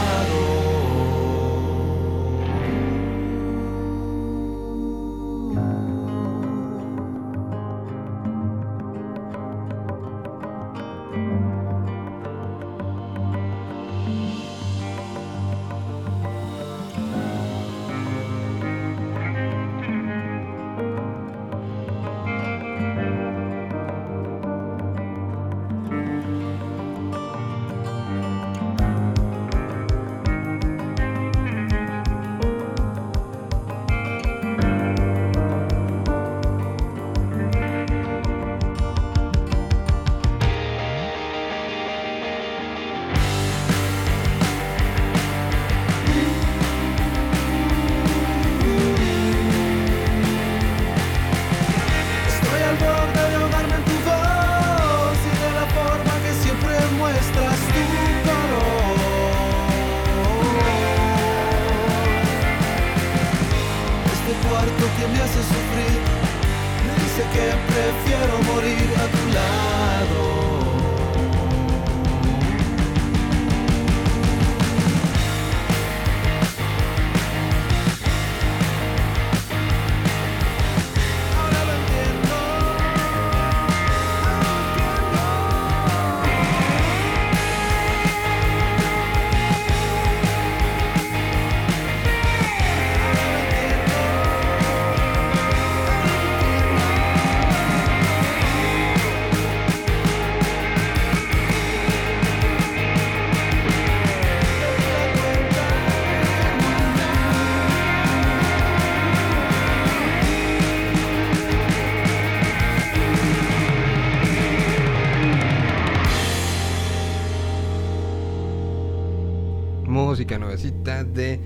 De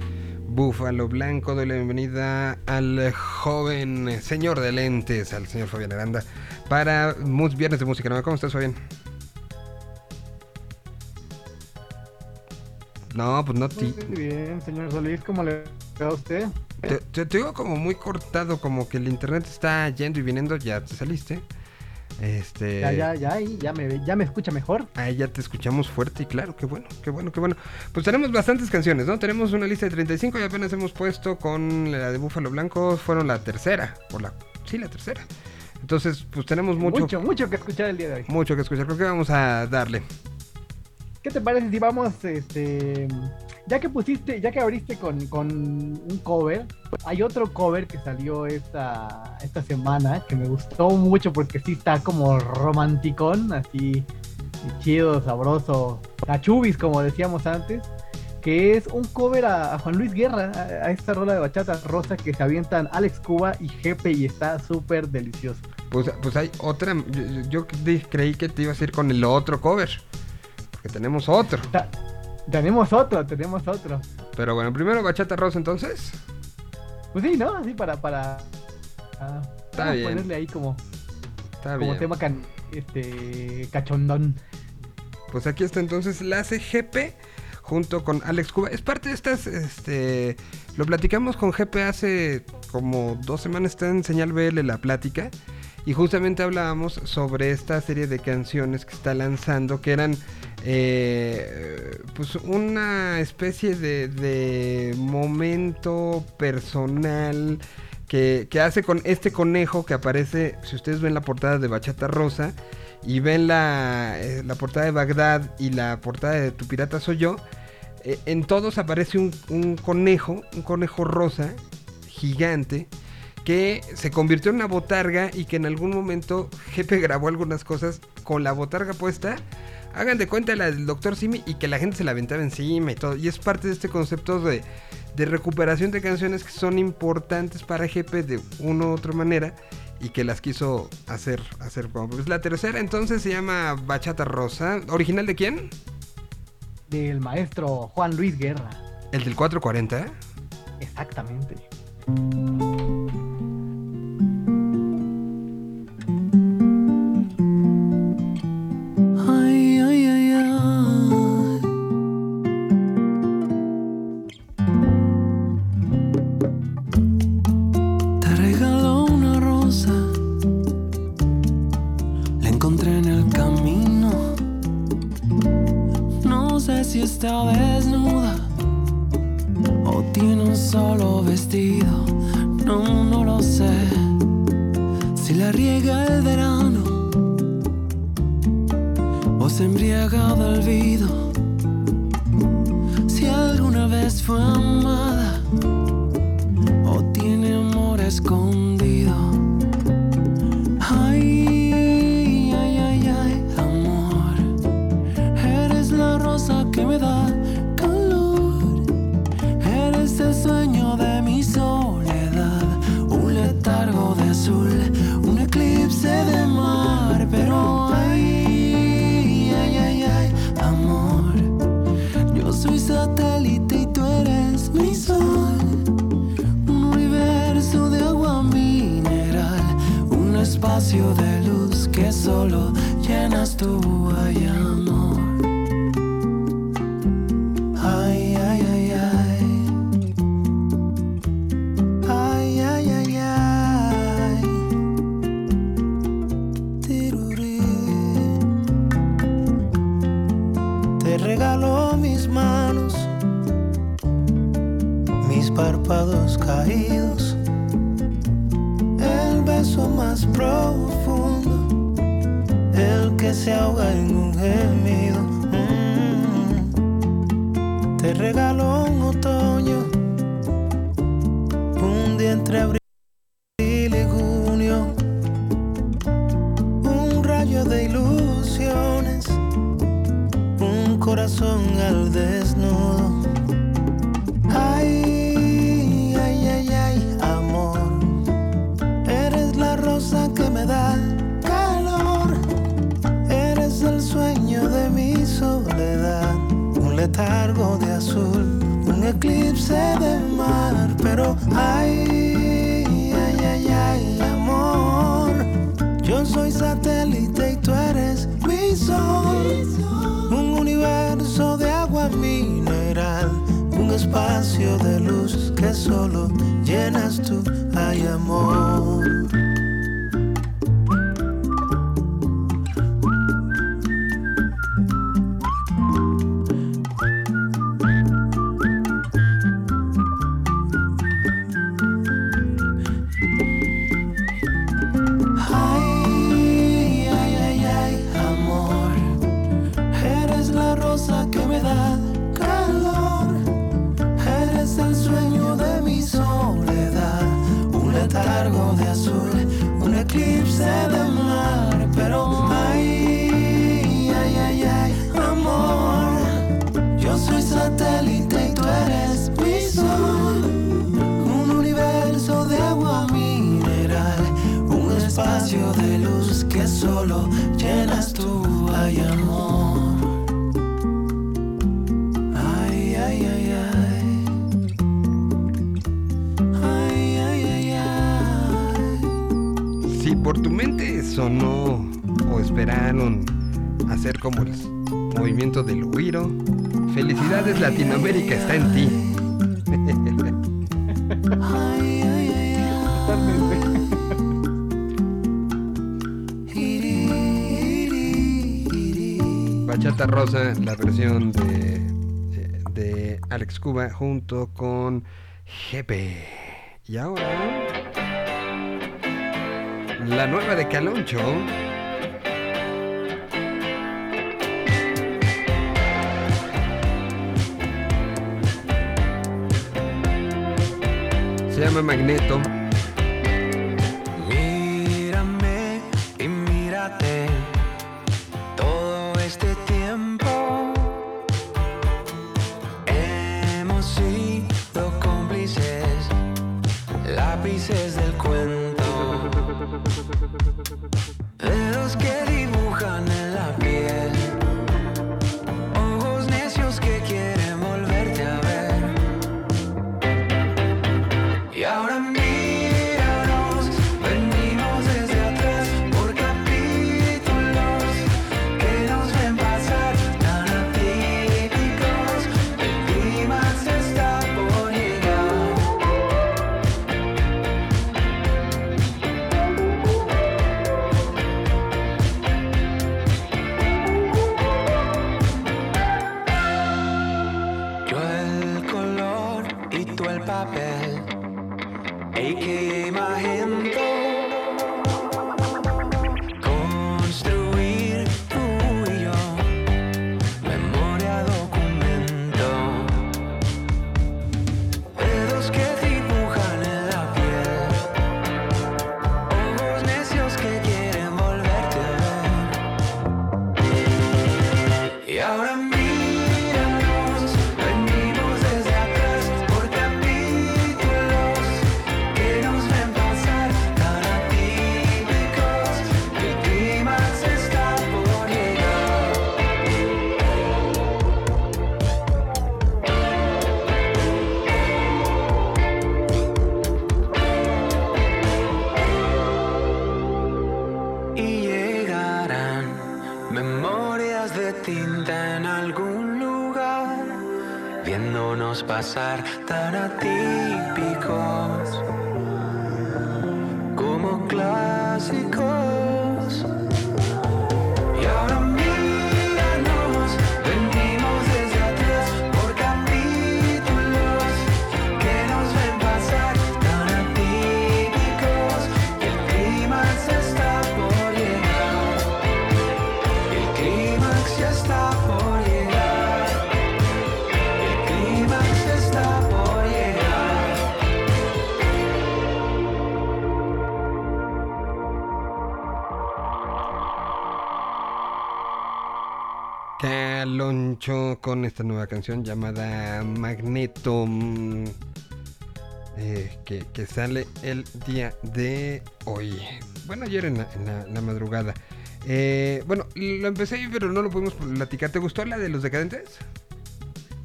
Búfalo Blanco. Doy la bienvenida al joven señor de lentes, al señor Fabián Aranda, para Viernes de Música Nueva. ¿Cómo estás, Fabián? No, pues no ti. Bien, señor Solís, ¿cómo le va a usted? Te, te, te digo como muy cortado, como que el internet está yendo y viniendo. Ya te saliste. Este. Ya, ya, ya, ya me, ya me escucha mejor. Ahí ya te escuchamos fuerte y claro, qué bueno, qué bueno, qué bueno. Pues tenemos bastantes canciones, ¿no? Tenemos una lista de 35 y apenas hemos puesto con la de Búfalo Blanco, fueron la tercera, o la, sí, la tercera. Entonces, pues tenemos mucho, Mucho, mucho que escuchar el día de hoy. mucho que escuchar. Creo que vamos a darle. ¿Qué te parece si vamos, este, ya que pusiste, ya que abriste con, con un cover, hay otro cover que salió esta, esta semana que me gustó mucho porque sí está como romanticón, así chido, sabroso, cachubis como decíamos antes, que es un cover a, a Juan Luis Guerra, a, a esta rola de bachata rosa que se avientan Alex Cuba y Jepe y está súper delicioso. Pues, pues hay otra. Yo, creí que te ibas a ir con el otro cover. Porque tenemos otro. Tenemos otro, tenemos otro. Pero bueno, primero Bachata Rosa entonces. Pues sí, ¿no? Así para, para, ah, Está para bien. ponerle ahí como, Está como bien. tema can- este cachondón. Pues aquí está entonces la CGP junto con Alex Cuba. Es parte de estas, este, lo platicamos con GP hace como dos semanas, está en Señal BL la plática. Y justamente hablábamos sobre esta serie de canciones que está lanzando, que eran eh, pues una especie de, momento personal que, hace con este conejo que aparece, si ustedes ven la portada de Bachata Rosa y ven la, eh, la portada de Bagdad y la portada de Tu Pirata Soy Yo, eh, en todos aparece un, un conejo, un conejo rosa, gigante, que se convirtió en una botarga y que en algún momento Jefe grabó algunas cosas con la botarga puesta. Hagan de cuenta la del Doctor Simi y que la gente se la aventaba encima y todo. Y es parte de este concepto de, de recuperación de canciones que son importantes para Jefe de una u otra manera y que las quiso hacer, hacer como. Pues la tercera entonces se llama Bachata Rosa. ¿Original de quién? Del maestro Juan Luis Guerra. El del 440. Exactamente. por tu mente sonó o esperaron hacer como el movimiento del Huiro. Felicidades Latinoamérica está en ti. Bachata Rosa, la versión de, de Alex Cuba junto con Jepe. Y ahora la nueva de Caloncho. Se llama Magneto. esta nueva canción llamada Magneto. Eh, que, que, sale el día de hoy. Bueno, ayer en la, madrugada. Eh, bueno, lo empecé, pero no lo pudimos platicar. ¿Te gustó la de los decadentes?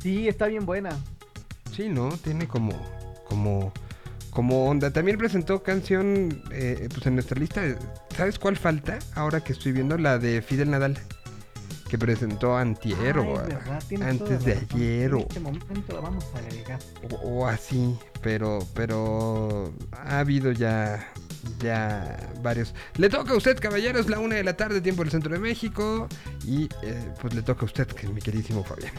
Sí, está bien buena. Sí, ¿no? Tiene como. como. como onda. También presentó canción eh, pues en nuestra lista. ¿Sabes cuál falta? Ahora que estoy viendo, la de Fidel Nadal. Que presentó antier Ah, o verdad, antes de razón. ayer En o, este momento vamos a agregar. o- o así. Pero, pero ha habido ya, ya varios. Le toca a usted, caballeros, la una de la tarde, tiempo del centro de México. Y eh, pues le toca a usted, que mi queridísimo Fabián.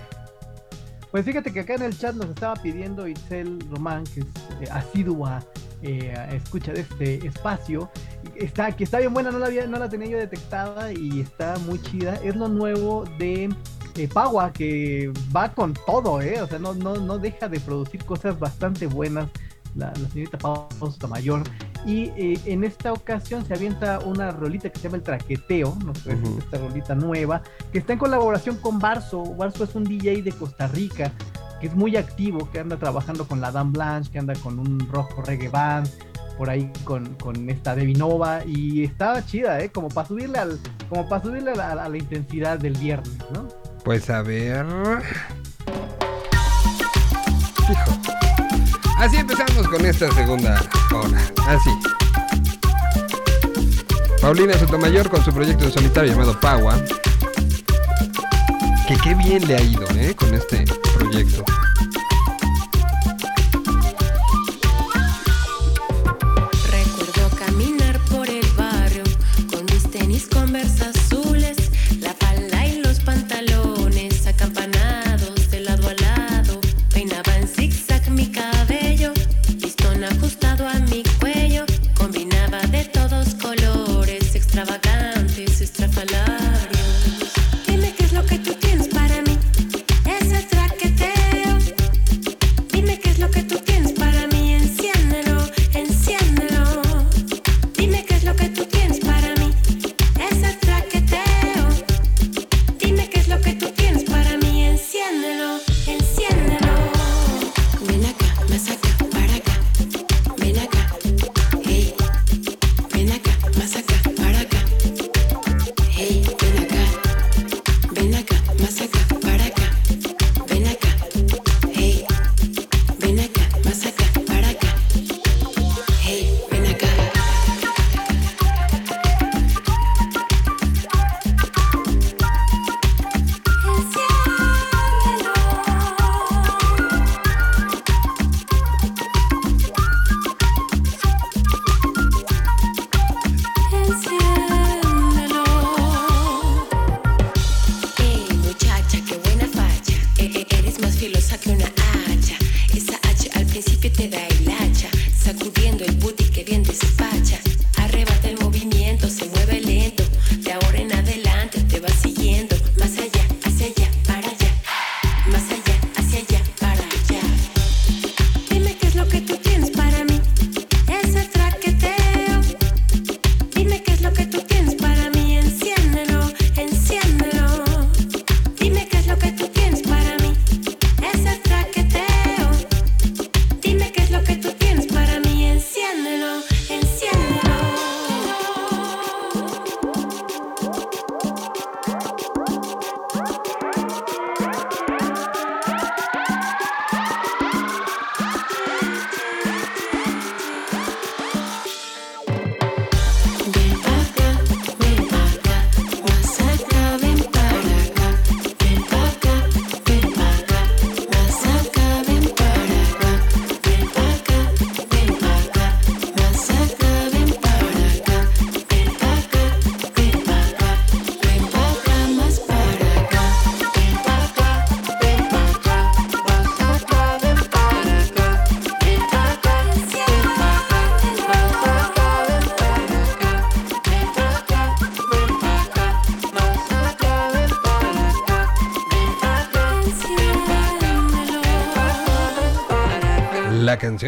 Pues fíjate que acá en el chat nos estaba pidiendo Itzel Román, que es eh, asidua eh, escucha de este espacio. Está, que está bien buena, no la, había, no la tenía yo detectada y está muy chida. Es lo nuevo de eh, Pagua, que va con todo, ¿eh? O sea, no, no, no deja de producir cosas bastante buenas. La, la señorita Pau Mayor. Y eh, en esta ocasión se avienta una rolita que se llama El Traqueteo, no sé, Ujú. esta rolita nueva, que está en colaboración con Barso. Barso es un DJ de Costa Rica que es muy activo, que anda trabajando con la Dan Blanche, que anda con un rojo reggae band, por ahí con, con esta Devi Nova, y estaba chida, ¿eh? Como para subirle, al, como para subirle a la, intensidad del viernes, ¿no? Pues a ver. Así empezamos con esta segunda hora. Así. Paulina Sotomayor con su proyecto en solitario llamado Pagua. Que qué bien le ha ido, ¿eh? Con este proyecto.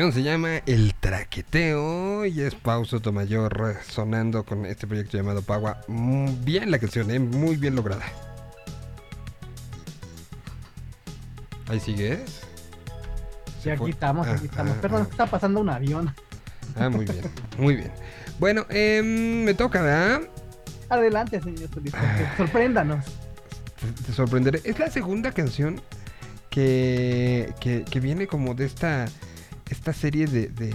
Canción se llama El Traqueteo y es Pauso Tomayor sonando con este proyecto llamado Pagua. Mm, Bien la canción, ¿eh? muy bien lograda. Ahí sigues. Sí, aquí estamos, aquí Ah, estamos. ah, Perdón, ah. está pasando un avión. Ah, muy bien, muy bien. Bueno, em, me toca, ¿verdad? Adelante, señor Ah. sorpréndanos. Te, te sorprenderé. Es la segunda canción que, que, que viene como de esta, esta serie de, de,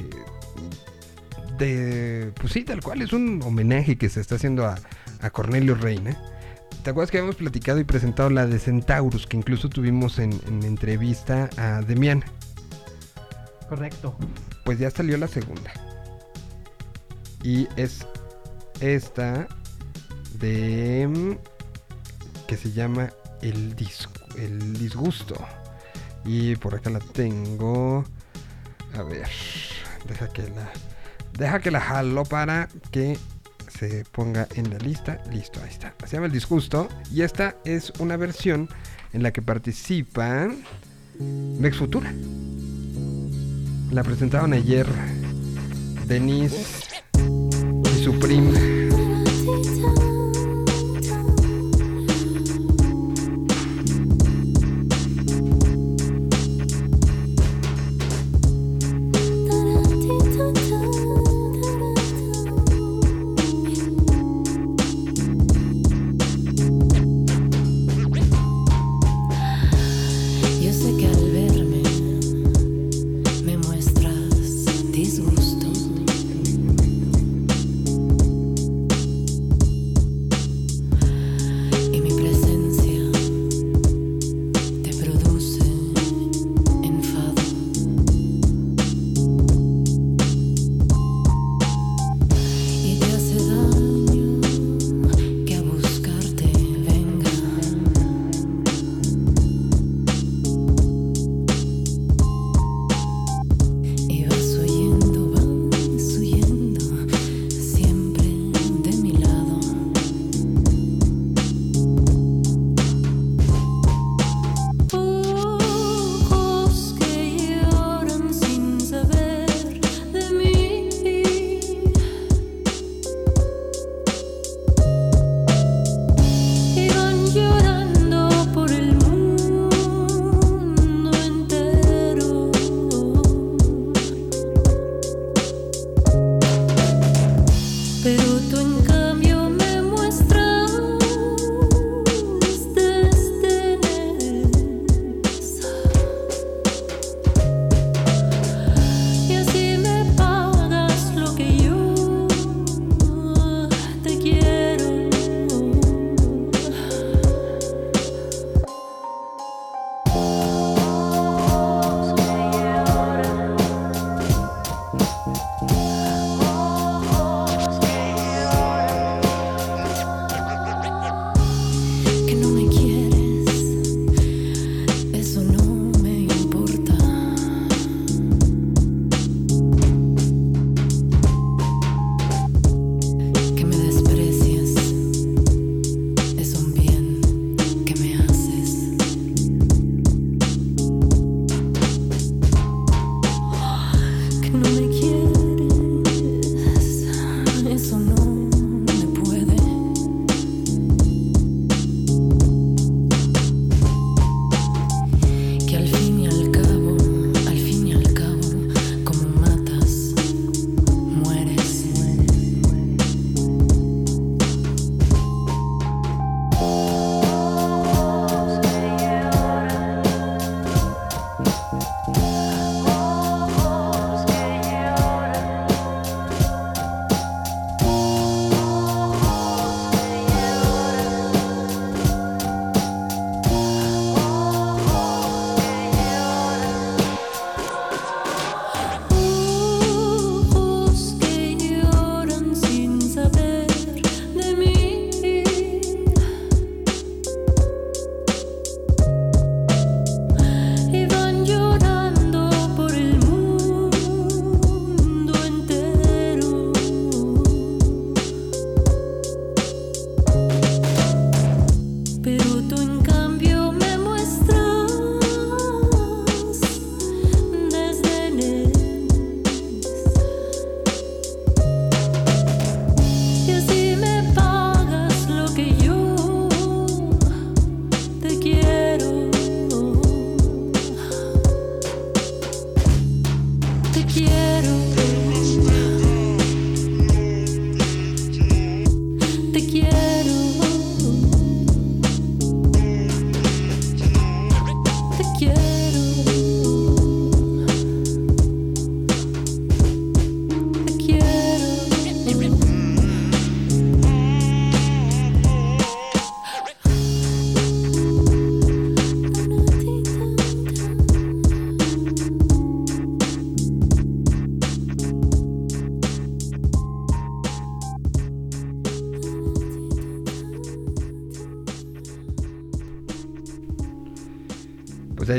de- Pues sí, tal cual, es un homenaje que se está haciendo a, a Cornelio Reina. ¿Te acuerdas que habíamos platicado y presentado la de Centaurus, que incluso tuvimos en, en entrevista a Demian? Correcto. Pues ya salió la segunda. Y es esta de... mm, que se llama El, Dis- el Disgusto. Y por acá la tengo. A ver. Deja que la... Deja que la jalo para que se ponga en la lista. Listo, ahí está. Se llama El Disgusto. Y esta es una versión en la que participan Mex Futura. La presentaron ayer Denise y Supreme. Yo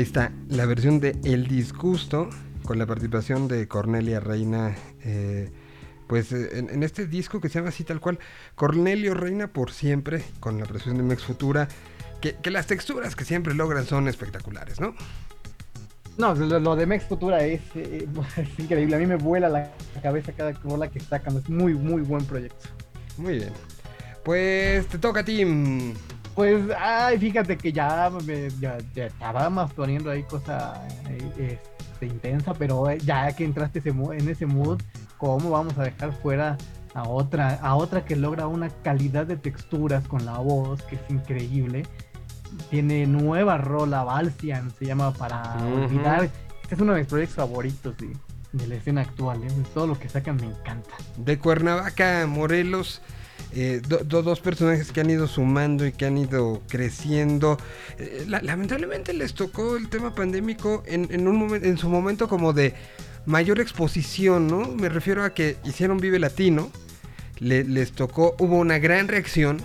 ahí está la versión de El Disgusto con la participación de Cornelia Reina. eh, pues eh, en, en este disco que se llama así tal cual, Cornelio Reina por siempre, con la presión de Mex Futura, que, que las texturas que siempre logran son espectaculares, ¿no? No, lo, lo de Mex Futura es, eh, es increíble. A mí me vuela la cabeza cada rola que sacan. Es muy, muy buen proyecto. Muy bien. Pues te toca a ti. Pues, ay, fíjate que ya, me, ya, ya estaba más poniendo ahí cosa eh, este, intensa, pero eh, ya que entraste ese en ese mood, ¿cómo vamos a dejar fuera a otra, a otra que logra una calidad de texturas con la voz que es increíble? Tiene nueva rola, Valsian, se llama Para. Olvidar. Este es uno de mis proyectos favoritos de, de la escena actual, ¿eh? todo lo que sacan me encanta. de Cuernavaca, Morelos. Eh, do- do- dos personajes que han ido sumando y que han ido creciendo. Eh, la- lamentablemente les tocó el tema pandémico en, en un momen- en su momento como de mayor exposición, ¿no? Me refiero a que hicieron Vive Latino, le- les tocó, hubo una gran reacción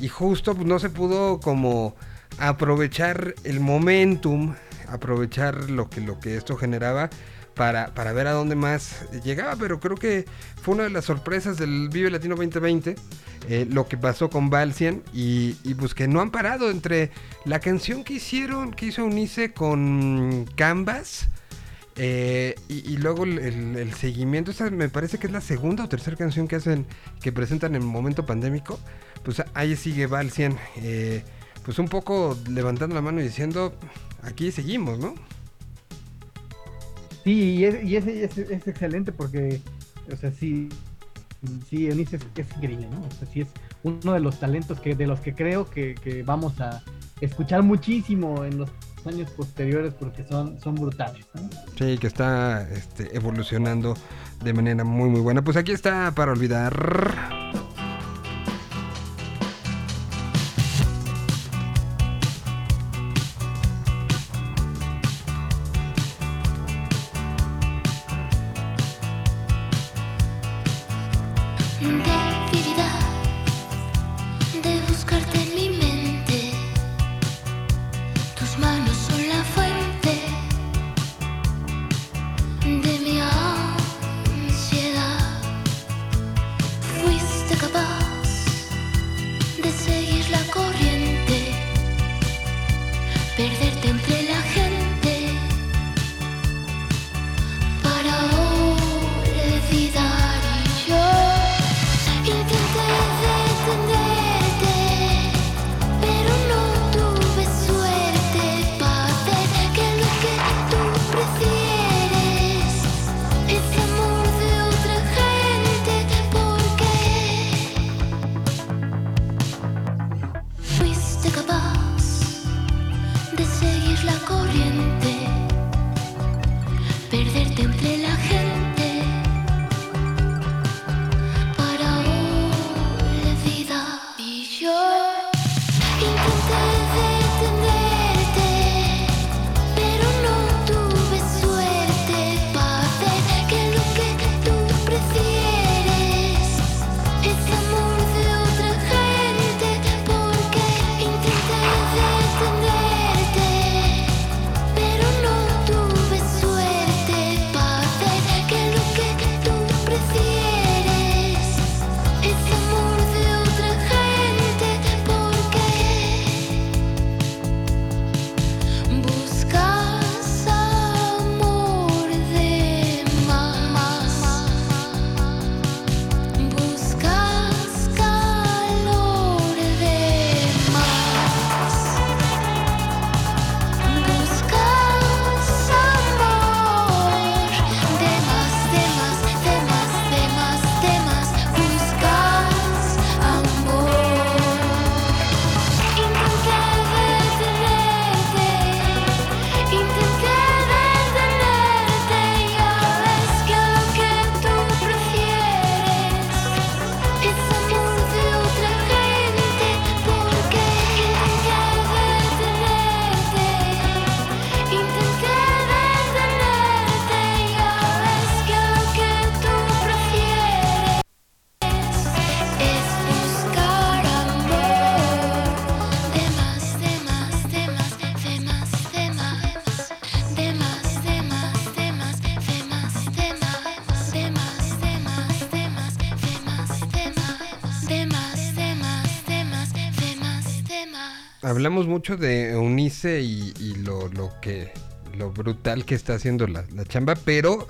y justo pues, no se pudo como aprovechar el momentum, aprovechar lo que, lo que esto generaba para, para ver a dónde más llegaba, pero creo que fue una de las sorpresas del Vive Latino 2020, eh, lo que pasó con Valsian y, y pues que no han parado entre la canción que hicieron, que hizo Unice con Canvas. eh, y, luego el, el- el seguimiento, esta me parece que es la segunda o tercera canción que hacen, que presentan en momento pandémico. Pues ahí sigue Valsian, eh, pues un poco levantando la mano y diciendo, aquí seguimos, ¿no? Sí, y es, es, es- excelente porque, o sea, sí, sí, Eunice es, es ¿no? O sea, sí es uno de los talentos que, de los que creo que, que vamos a escuchar muchísimo en los años posteriores porque son, son brutales. Sí, que está este, evolucionando de manera muy muy buena. Pues aquí está para olvidar. Hablamos mucho de Eunice y, y lo, lo que lo brutal que está haciendo la, la chamba, pero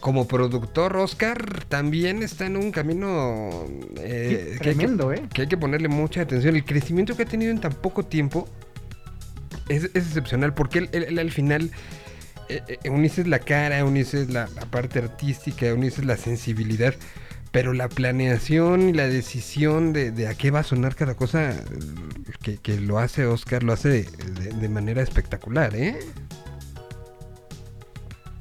como productor Oscar también está en un camino eh, Sí, que, hay que- tremendo, ¿eh? que hay que ponerle mucha atención. El crecimiento que ha tenido en tan poco tiempo es, es excepcional porque él, él- él al final eh, eh, Eunice es la cara, Eunice es la, la parte artística, Eunice es la sensibilidad. Pero la planeación y la decisión de, de a qué va a sonar cada cosa eh, que, que lo hace Oscar, lo hace de, de- manera espectacular, ¿eh?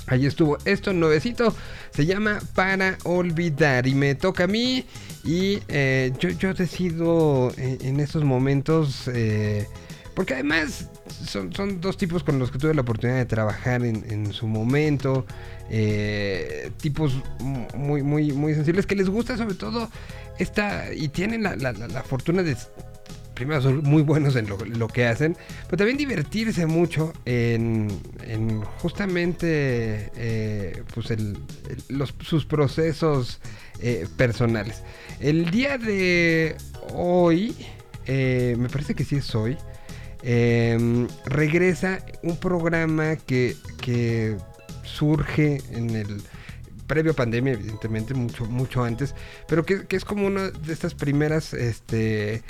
Ahí estuvo esto nuevecito. Se llama Para Olvidar. Y me toca a mí. Y eh, yo, yo decido en, en estos momentos. eh, porque además son, son dos tipos con los que tuve la oportunidad de trabajar en, en su momento. Eh, tipos mu- muy, muy, muy sensibles que les gusta sobre todo esta. Y tienen la, la- la- fortuna de primero son muy buenos en lo, lo que hacen, pero también divertirse mucho en, en justamente eh, pues el- los, sus procesos eh, personales. El día de hoy, me parece que sí es hoy, regresa un programa que, que surge en el previo a pandemia, evidentemente, mucho, mucho antes, pero que, que es como una de estas primeras este,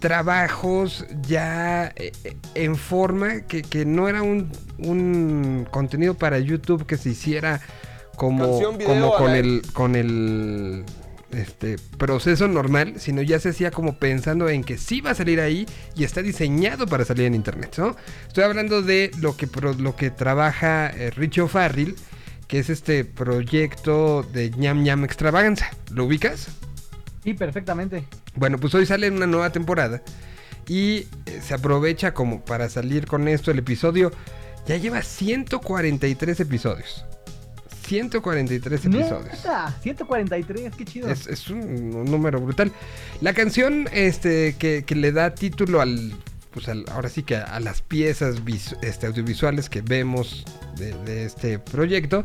trabajos ya eh, eh, en forma que, que no era un, un contenido para YouTube que se hiciera como, Canción, video, como con el con el este proceso normal, sino ya se hacía como pensando en que sí va a salir ahí y está diseñado para salir en internet, ¿no? Estoy hablando de lo que lo que trabaja eh, Richie O'Farrill, que es este proyecto de ñam ñam extravaganza. ¿Lo ubicas? Sí, perfectamente. Bueno, pues hoy sale una nueva temporada y eh, se aprovecha como para salir con esto el episodio. Ya lleva 143 episodios. 143 episodios. Neta, 143, qué chido. Es, es un, un número brutal. La canción este, que, que le da título al. Pues al- ahora sí que a, a las piezas vis- este, audiovisuales que vemos de, de este proyecto.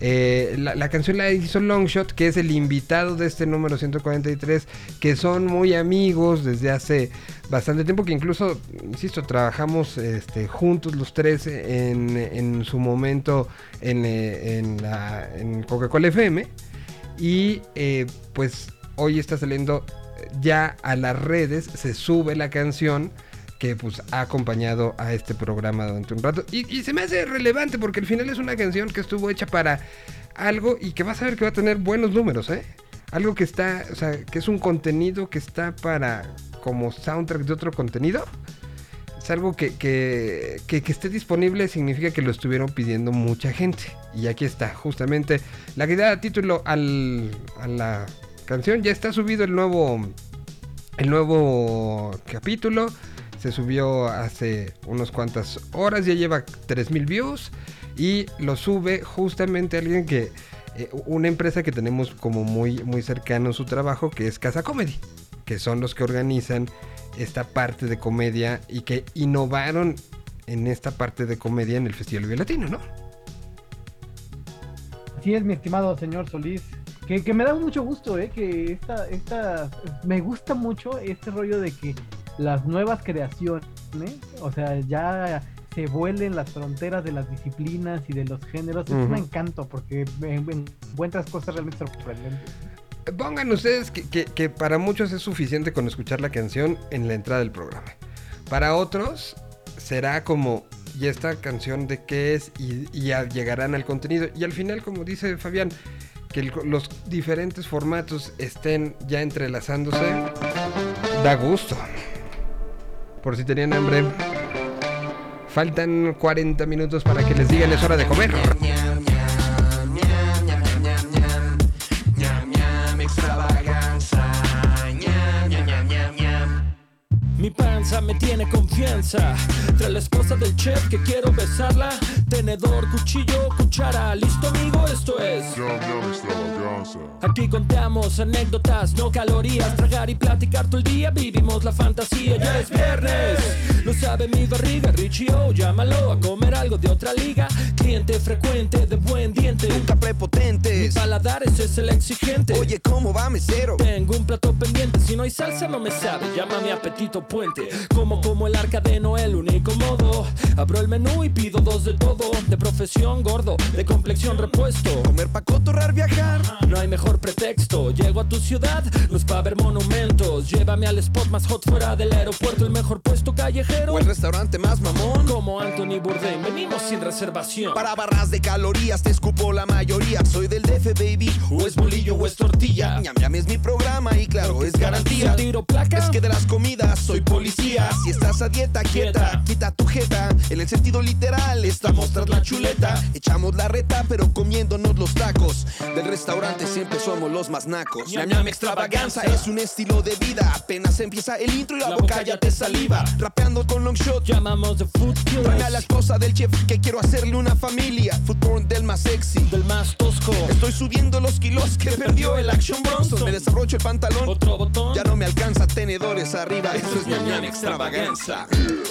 Eh, la, la canción la hizo Longshot, que es el invitado de este número 143, que son muy amigos desde hace bastante tiempo, que incluso, insisto, trabajamos este, juntos los tres en, en su momento en, eh, en, la- en Coca-Cola FM. Y eh, pues hoy está saliendo ya a las redes, se sube la canción que pues ha acompañado a este programa durante un rato. Y, se me hace relevante porque al final es una canción que estuvo hecha para algo y que vas a ver que va a tener buenos números, ¿eh? Algo que está, o sea, que es un contenido que está para como soundtrack de otro contenido. Es algo que, que, que- que esté disponible significa que lo estuvieron pidiendo mucha gente. Y aquí está, justamente la que da título al, a la canción. Ya está subido el nuevo, el nuevo capítulo. Se subió hace unas cuantas horas, ya lleva 3000 views. Y lo sube justamente alguien que. eh, una empresa que tenemos como muy, muy cercano su trabajo, que es Casa Comedy. Que son los que organizan esta parte de comedia y que innovaron en esta parte de comedia en el Festival Vive Latino, ¿no? Así es, mi estimado señor Solís. Que, que me da mucho gusto, ¿eh? Que esta, esta, me gusta mucho este rollo de que las nuevas creaciones, o sea, ya se vuelen las fronteras de las disciplinas y de los géneros. Es un encanto porque encuentras cosas realmente sorprendentes. Pongan ustedes que, que- que para muchos es suficiente con escuchar la canción en la entrada del programa. Para otros será como, ¿y esta canción de qué es? Y, y ya llegarán al contenido. Y al final, como dice Fabián, que el- los diferentes formatos estén ya entrelazándose, da gusto. Por si tenían hambre. Faltan 40 minutos para que les digan es hora de comer. Mi panza me tiene confianza. Tras la esposa del chef que quiero besarla. Tenedor, cuchillo, cuchara. ¿Listo, amigo? Esto es. Aquí contamos anécdotas, no calorías. Tragar y platicar todo el día. Vivimos la fantasía. Ya es viernes. Lo sabe mi barriga. Richie O, llámalo a comer algo de otra liga. Cliente frecuente, de buen diente. Nunca prepotentes. Mi paladar ese es el exigente. Oye, ¿cómo va, mesero? Tengo un plato pendiente. Si no hay salsa, no me sabe. Llama a mi apetito Como como el arca de Noé, el único modo. Abro el menú y pido dos de todo. De profesión gordo, de complexión repuesto. Comer pa' cotorrar, viajar. No hay mejor pretexto. Llego a tu ciudad, no es pa' ver monumentos. Llévame al spot más hot fuera del aeropuerto, el mejor puesto callejero. O el restaurante más mamón. Como Anthony Bourdain, venimos sin reservación. Para barras de calorías te escupo la mayoría. Soy del DF, baby. O es bolillo o es tortilla. Ñam ñam es mi programa y claro, es garantía. Si tiro placa. Es que de las comidas soy policía. Si estás a dieta, quieta, quita tu jeta. En el sentido literal, estamos tras la chuleta. Echamos la reta, pero comiéndonos los tacos. Del restaurante siempre somos los más nacos. Ñam, Ñam extravaganza es un estilo de vida. Apenas empieza el intro y la, boca ya te saliva. Rapeando con long shot. Llamamos de food Tráeme a la esposa del chef que quiero hacerle una familia. Footborn del más sexy. Del más tosco. Estoy subiendo los kilos que perdió el Action Bronson. Me desabrocho el pantalón. Otro botón. Ya no me alcanza tenedores arriba. Eso es sogna un'extravaganza. Extravaganza.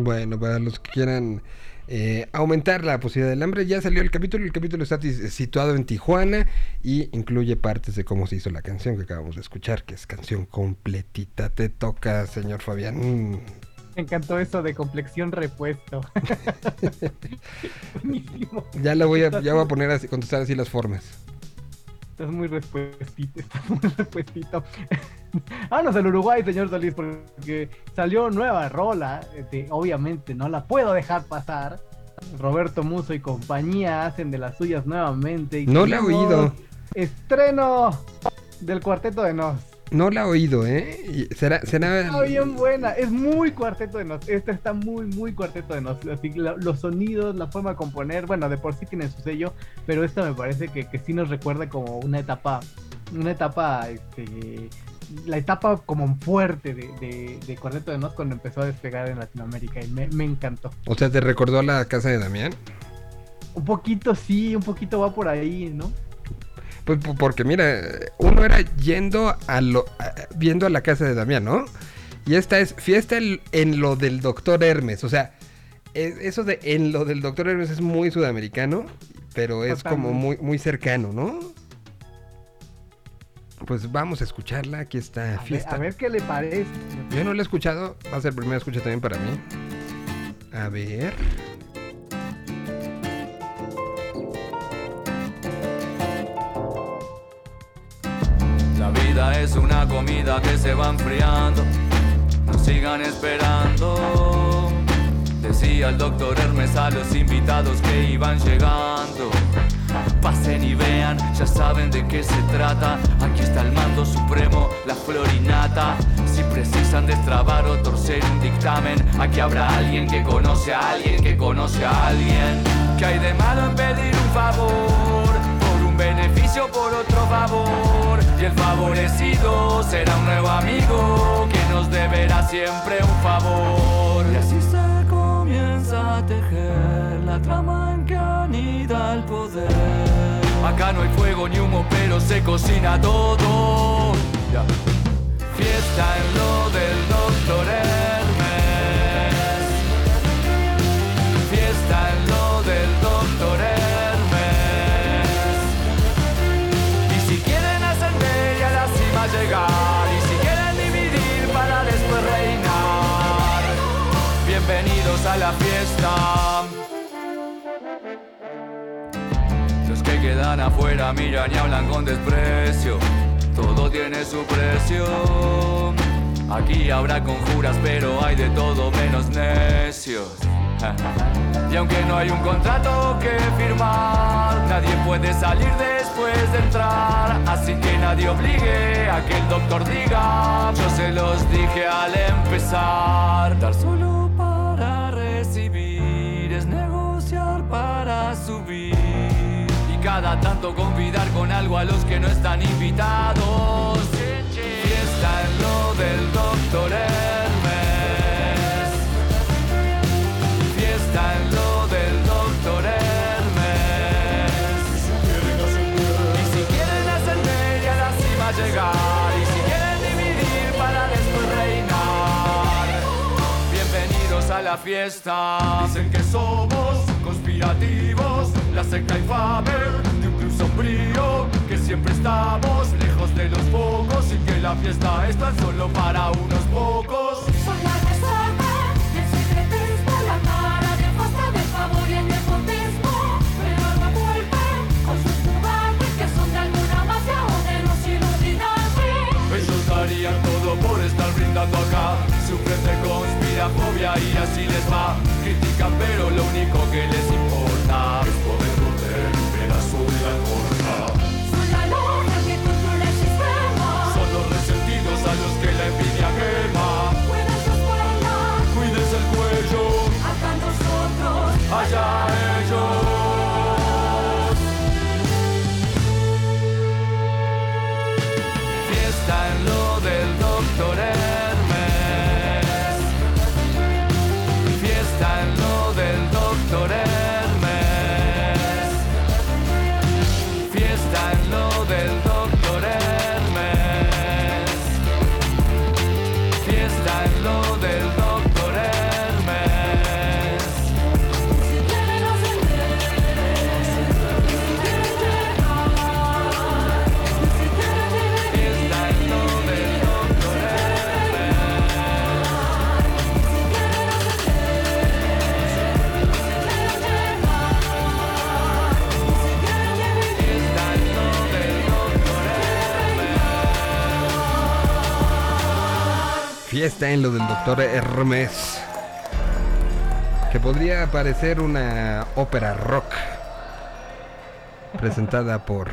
Bueno, para los que quieran eh, aumentar la posibilidad del hambre, ya salió el capítulo. El capítulo está tis- situado en Tijuana y incluye partes de cómo se hizo la canción que acabamos de escuchar, que es canción completita. Te toca, señor Fabián. Mm. Me encantó eso de complexión repuesto. Buenísimo. Ya la voy a, ya voy a poner así, contestar así las formas. Estás muy respuestito, estás muy respuestito. Vámonos al Uruguay, señor Solís, porque salió nueva rola. este, obviamente no la puedo dejar pasar. Roberto Muso y compañía hacen de las suyas nuevamente. y No la he oído. Estreno del Cuarteto de Nos. No la he oído, ¿eh? Será, será. Está bien buena, es muy Cuarteto de Nos. Esta está muy, muy Cuarteto de Nos. Así que la- los sonidos, la forma de componer, bueno, de por sí tiene su sello, pero esta me parece que, que sí nos recuerda como una etapa, una etapa, este, la etapa como fuerte de, de, de Cuarteto de Nos cuando empezó a despegar en Latinoamérica y me, me encantó. O sea, ¿te recordó la casa de Damián? Un poquito sí, un poquito va por ahí, ¿no? Pues po- porque mira, uno era yendo a lo, a- viendo a la casa de Damián, ¿no? Y esta es fiesta en, en lo del doctor Hermes. O sea, es- eso de en lo del doctor Hermes es muy sudamericano, pero es como muy, muy cercano, ¿no? Pues vamos a escucharla. Aquí está A ver, fiesta. a ver qué le parece. Yo no la he escuchado, va a ser primera escucha también para mí. A ver. Es una comida que se va enfriando. No sigan esperando. Decía el doctor Hermes a los invitados que iban llegando. Pasen y vean, ya saben de qué se trata. Aquí está el mando supremo, la florinata. Si precisan destrabar o torcer un dictamen, aquí habrá alguien que conoce a alguien que conoce a alguien. ¿Qué hay de malo en pedir un favor? Por otro favor. Y el favorecido será un nuevo amigo que nos deberá siempre un favor. Y así se comienza a tejer la trama en que anida el poder. Acá no hay fuego ni humo, pero se cocina todo. Ya. Fiesta en lo del doctor a la fiesta. Los que quedan afuera miran y hablan con desprecio. Todo tiene su precio. Aquí habrá conjuras, pero hay de todo menos necios. Y aunque no hay un contrato que firmar, nadie puede salir después de entrar. Así que nadie obligue a que el doctor diga. Yo se los dije al empezar. Dar solo Y cada tanto convidar con algo a los que no están invitados. Fiesta en lo del doctor Hermes. Fiesta en lo del doctor Hermes. Y si quieren ascender y a la cima llegar. Y si quieren dividir para después reinar. Bienvenidos a la fiesta. Dicen que somos conspirativos la secta infame de un club sombrío, que siempre estamos lejos de los pocos y que la fiesta es tan solo para unos pocos. Son la reserva, el secretismo, la cara de pasta de favor y el nepotismo. Pero no vuelven con sus juguetes que son de alguna mafia o de los Illuminati. Ellos darían todo por estar brindando acá. Sufren de conspirafobia y así les va. Critican, pero lo único que les importa en lo del doctor Hermes. Que podría parecer una ópera rock. Presentada por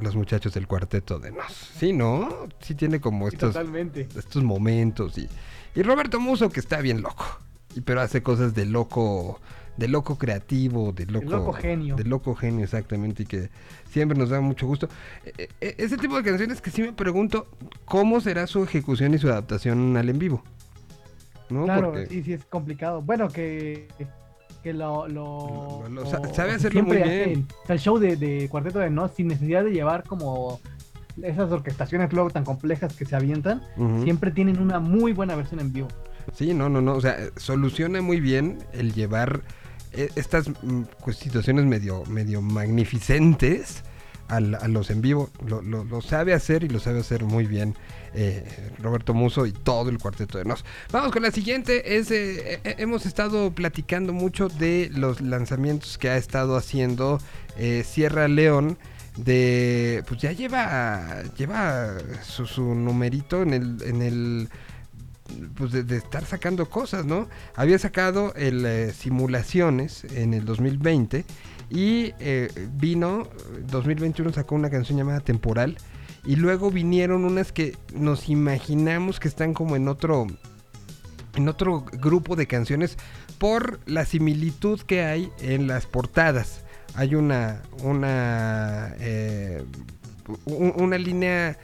los muchachos del cuarteto de Nos. Sí, ¿no? Sí tiene como estos, totalmente. estos momentos. Y, y Roberto Muso que está bien loco. Y pero hace cosas de loco. De loco creativo, de loco, loco genio. De loco genio, exactamente, y que siempre nos da mucho gusto. E- e- ese tipo de canciones que sí me pregunto cómo será su ejecución y su adaptación al en vivo. ¿No? Claro, Porque sí, sí, es complicado. Bueno, que, que lo, lo, Lo- lo sa- lo- sabe hacerlo muy bien. sea, el show de, de Cuarteto de Nos, sin necesidad de llevar como esas orquestaciones luego tan complejas que se avientan, siempre tienen una muy buena versión en vivo. Sí, no, no, no. O sea, soluciona muy bien el llevar estas mm, situaciones medio, medio magnificentes a los en vivo. Lo, sabe hacer y lo sabe hacer muy bien eh, Roberto Muso y todo el cuarteto de Nos. Vamos con la siguiente. Eh, eh, hemos estado platicando mucho de los lanzamientos que ha estado haciendo eh, Sierra León de pues ya lleva lleva su, numerito en el pues de, estar sacando cosas, ¿no? Había sacado el eh, simulaciones en el 2020 y eh, vino 2021 sacó una canción llamada Temporal y luego vinieron unas que nos imaginamos que están como en otro en otro grupo de canciones por la similitud que hay en las portadas. Hay una una eh, un- una línea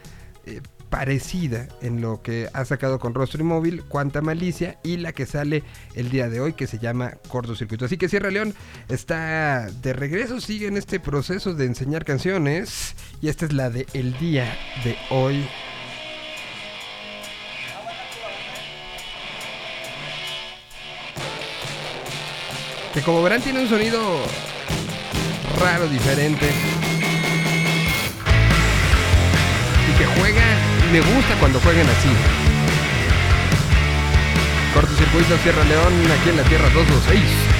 eh, parecida en lo que ha sacado con Rostro Inmóvil, Cuánta Malicia y la que sale el día de hoy que se llama Cortocircuito. Así que Sierra León está de regreso, sigue en este proceso de enseñar canciones y esta es la de El día de hoy. Que como verán tiene un sonido raro, diferente. Que juega, me gusta cuando juegan así. Cortocircuito Sierra León, aquí en la Tierra 226.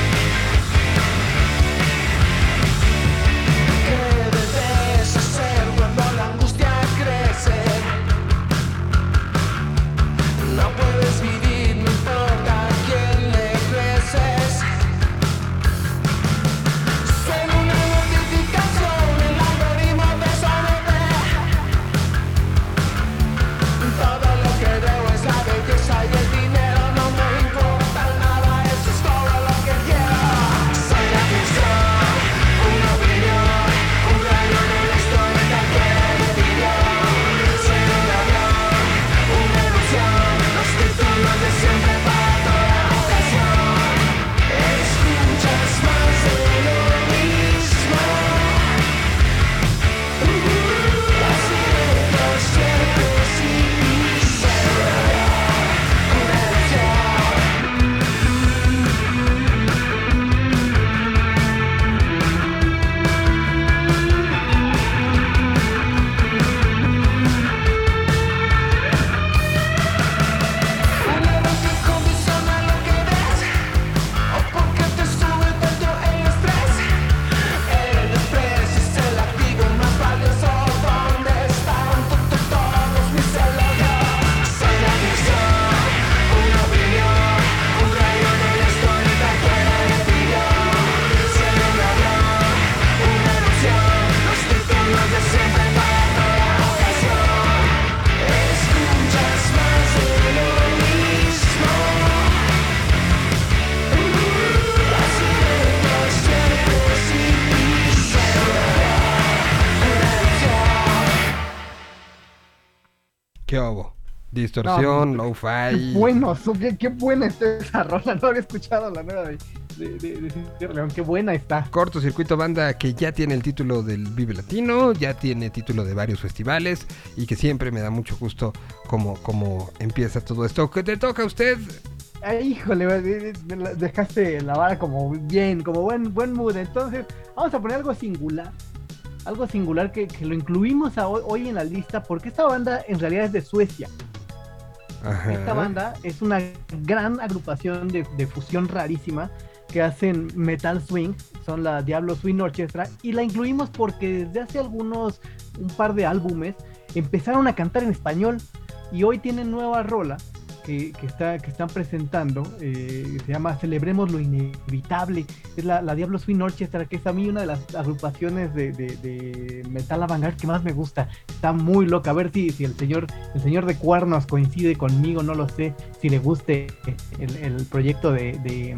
Distorsión, No. Qué bueno, qué, qué buena está esa rola. No había escuchado la nueva de, de, de, de Cierre León. Qué buena está. Cortocircuito Banda que ya tiene el título del Vive Latino, ya tiene título de varios festivales y que siempre me da mucho gusto cómo, cómo empieza todo esto. ¿Qué te toca a usted? Ay, híjole, de- la- dejaste la vara como bien, como buen, buen mood. Entonces, vamos a poner algo singular. Algo singular que, que lo incluimos a hoy, hoy en la lista porque esta banda en realidad es de Suecia. Esta banda es una gran agrupación de, de fusión rarísima que hacen metal swing, son la Diablo Swing Orchestra, y la incluimos porque desde hace algunos, un par de álbumes, empezaron a cantar en español y hoy tienen nueva rola que, está, que están presentando, eh, se llama Celebremos lo Inevitable, es la, la Diablo Swing Orchestra, que es a mí una de las agrupaciones de, de- metal avant que más me gusta, está muy loca, a ver si, el señor el señor de cuernos coincide conmigo, no lo sé, si le guste el, proyecto de, de,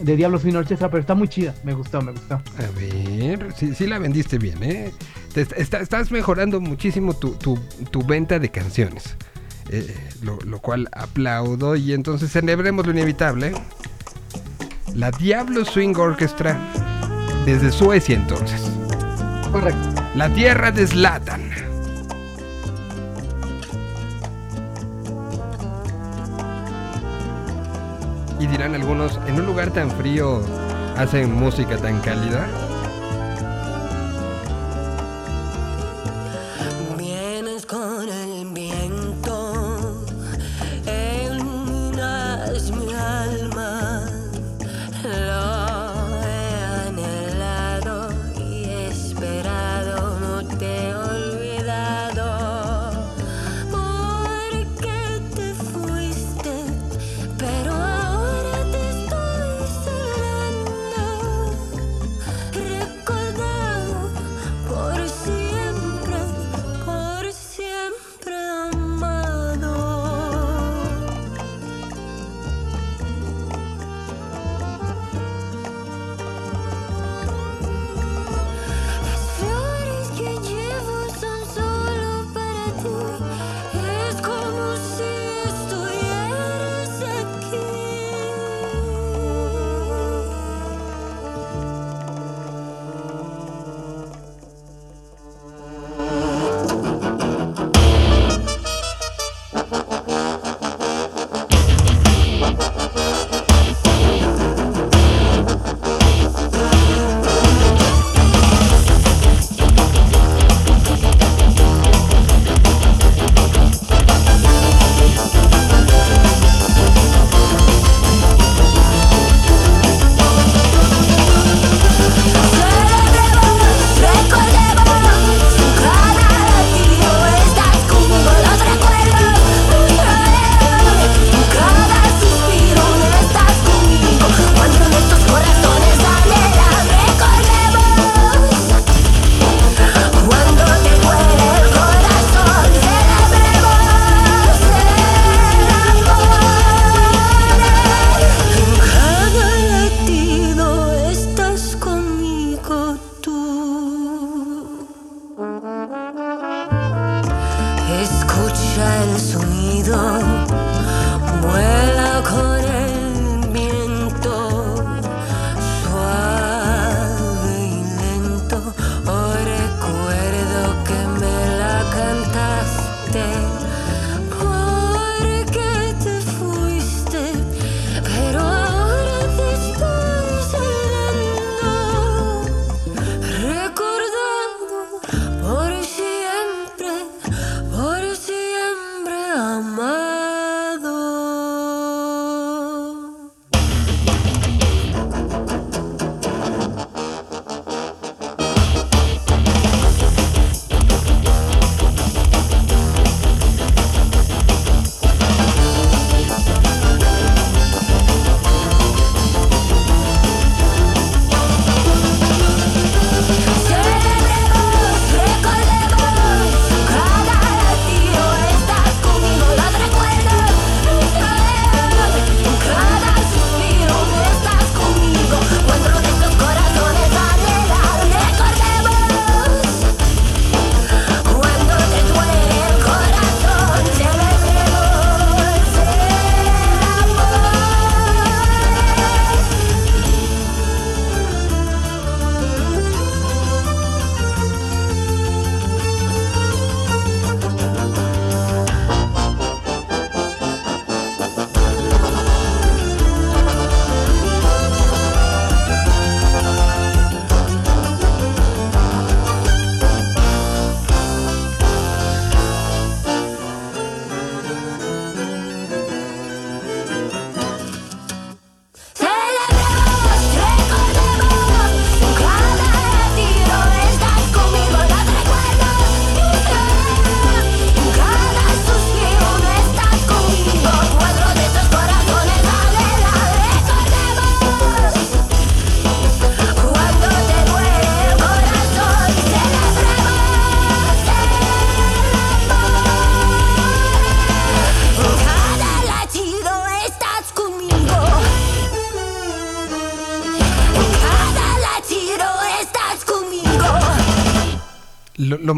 de Diablo Swing Orchestra, pero está muy chida, me gustó, me gustó. A ver, sí, sí la vendiste bien, ¿eh? Te est- está- estás mejorando muchísimo tu, tu- tu venta de canciones, eh, lo, lo cual aplaudo y entonces celebremos lo inevitable. La Diablo Swing Orchestra desde Suecia entonces. Correcto. La tierra de Zlatan. Y dirán algunos, en un lugar tan frío hacen música tan cálida. Vienes con el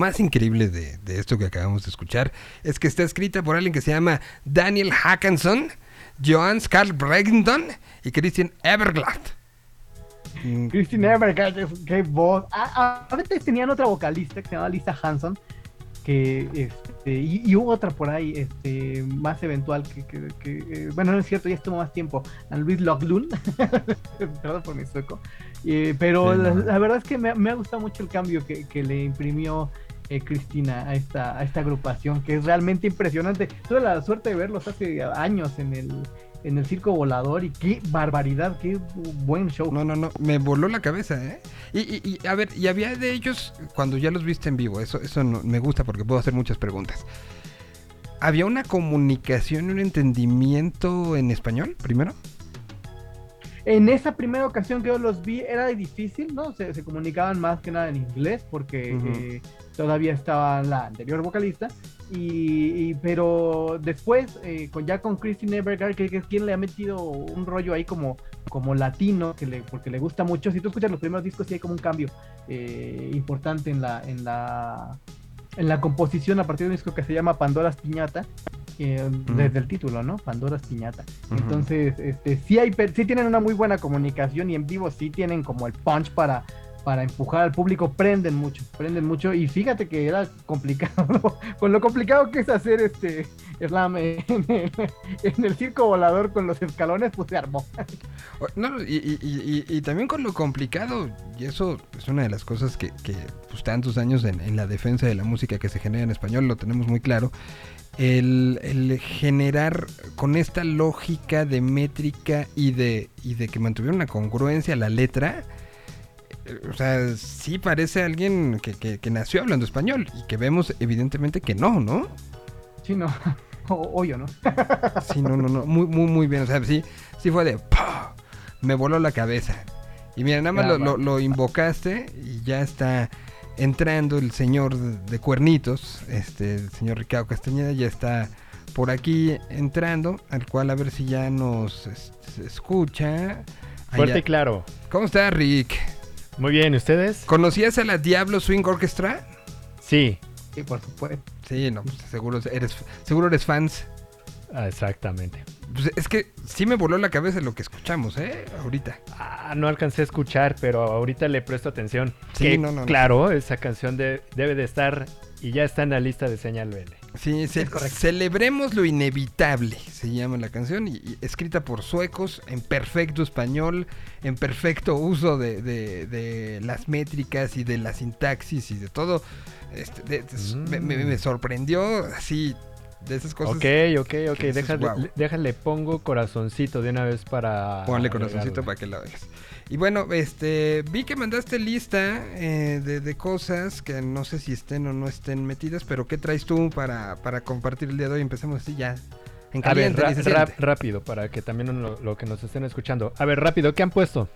más increíble de, de esto que acabamos de escuchar es que está escrita por alguien que se llama Daniel Hackenson, Johan Carl Bregdon y Christian Everglad. Mm, Christine Evergard, qué, voz. Ah, a veces tenían otra vocalista que se llamaba Lisa Hanson. Que, este, y, y hubo otra por ahí, este, más eventual, que, que- que, eh, bueno, no es cierto, ya estuvo más tiempo, a Luis Loglund, perdón por mi sueco, Eh, pero Sí, la, no. la verdad es que me, me ha gustado mucho el cambio que, que le imprimió eh, Cristina a esta, a esta agrupación, que es realmente impresionante. Tuve la suerte de verlos hace años en el, en el Circo Volador y qué barbaridad, qué buen show. No, no, no, me voló la cabeza, ¿eh? Y, y- y, a ver, y había de ellos cuando ya los viste en vivo, eso, eso no- me gusta porque puedo hacer muchas preguntas. ¿Había una comunicación un entendimiento en español primero? En esa primera ocasión que yo los vi era difícil, ¿no? Se, se comunicaban más que nada en inglés porque eh, todavía estaba la anterior vocalista. Y, y- pero después, eh, con, ya con Christine Evergard, que, que es quien le ha metido un rollo ahí como, como latino, que le, porque le gusta mucho. Si tú escuchas los primeros discos, sí hay como un cambio eh, importante en la, en, la, en la composición a partir de un disco que se llama Pandora's Piñata. Eh, Desde el título, ¿no? Pandora's Piñata. Ujú. Entonces, este, sí, hay, sí tienen una muy buena comunicación y en vivo sí tienen como el punch para, para empujar al público, prenden mucho, prenden mucho y fíjate que era complicado, con lo complicado que es hacer este slam en el, en el circo volador con los escalones, pues se armó. No, y, y- y- y- y también con lo complicado, y eso es una de las cosas que, que, pues, tantos años en, en la defensa de la música que se genera en español lo tenemos muy claro, el, el generar con esta lógica de métrica y de, y de que mantuviera una congruencia la letra, eh, o sea, sí parece alguien que, que- que nació hablando español y que vemos evidentemente que no, ¿no? Sí, no, o, yo, ¿no? Sí, no, no, no, muy, muy, muy bien. O sea, sí, sí fue de ¡pah! Me voló la cabeza. Y mira, nada más lo, lo- lo invocaste y ya está entrando el señor de, cuernitos, este, el señor Ricardo Castañeda, ya está por aquí entrando, al cual a ver si ya nos escucha. Fuerte Allá. y claro. ¿Cómo está, Rick? Muy bien, ¿y ustedes? ¿Conocías a la Diablo Swing Orchestra? Sí. Sí, por supuesto. Sí, no, seguro eres, seguro eres fans. Ah, exactamente. Pues es que sí me voló la cabeza lo que escuchamos, ¿eh? Ahorita. Ah, no alcancé a escuchar, pero ahorita le presto atención. Sí, Que, no, no, no. Claro, esa canción de- debe de estar y ya está en la lista de señal BL. Sí, ce- celebremos lo inevitable, se llama la canción, y, y escrita por suecos, en perfecto español, en perfecto uso de, de- de las métricas y de la sintaxis y de todo. Este, de- me, me- me sorprendió así, de esas cosas. Ok, ok, ok. Déjale, déjale, pongo corazoncito de una vez para. Ponle corazoncito para que la veas. Y bueno, este, vi que mandaste lista eh, de, de cosas que no sé si estén o no estén metidas, pero ¿qué traes tú para, para compartir el día de hoy? Empecemos así ya. En A ver, ra- rápido, para que también lo, lo que nos estén escuchando. A ver, rápido, ¿qué han puesto?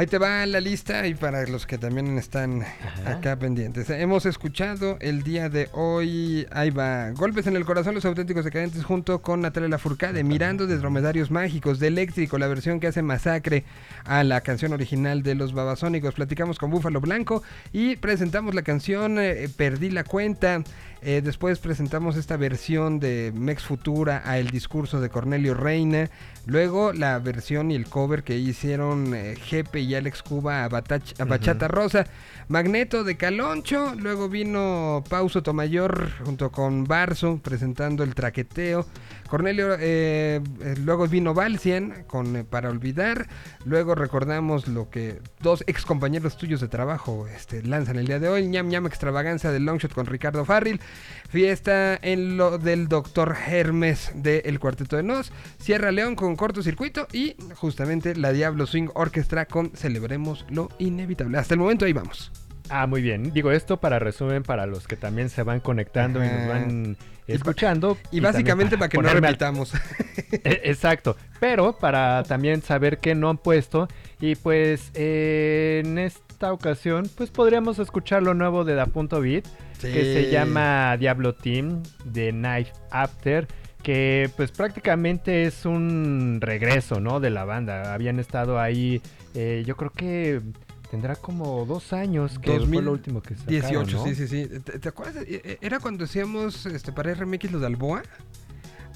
Ahí te va la lista y para los que también están acá pendientes. Hemos escuchado el día de hoy, ahí va, Golpes en el Corazón, los auténticos decadentes junto con Natalia Lafourcade, Mirando de Dromedarios Mágicos, de Eléctrico, la versión que hace Masacre a la canción original de los Babasónicos. Platicamos con Búfalo Blanco y presentamos la canción eh, Perdí la cuenta. Eh, después presentamos esta versión de Mex Futura a El discurso de Cornelio Reina. Luego la versión y el cover que hicieron eh, Jepe y Alex Cuba a, Batach- a Bachata Rosa. Magneto de Caloncho. Luego vino Pauso Tomayor junto con Barso presentando el traqueteo. Cornelio, eh, eh, luego vino Valcian con eh, Para Olvidar. Luego recordamos lo que dos ex compañeros tuyos de trabajo este, lanzan el día de hoy. ñam ñam extravaganza del Longshot con Ricardo Farril. Fiesta en lo del Doctor Hermes de El Cuarteto de Nos. Sierra León con cortocircuito. Y justamente la Diablo Swing Orchestra con Celebremos lo Inevitable. Hasta el momento ahí vamos. Ah, muy bien. Digo esto para resumen para los que también se van conectando y nos van escuchando. y básicamente para que no al- repitamos. E- Exacto. Pero para también saber qué no han puesto. Y pues eh, en esta ocasión, pues podríamos escuchar lo nuevo de Da Punto Beat. Que se llama Diablo Team de Night After. Que pues prácticamente es un regreso, ¿no? De la banda. Habían estado ahí, eh, yo creo que Tendrá como dos años que fue lo último que sacaron, 18, ¿no? sí, sí, sí. ¿Te, te acuerdas? E- e- Era cuando hacíamos este, para RMX lo de Alboa.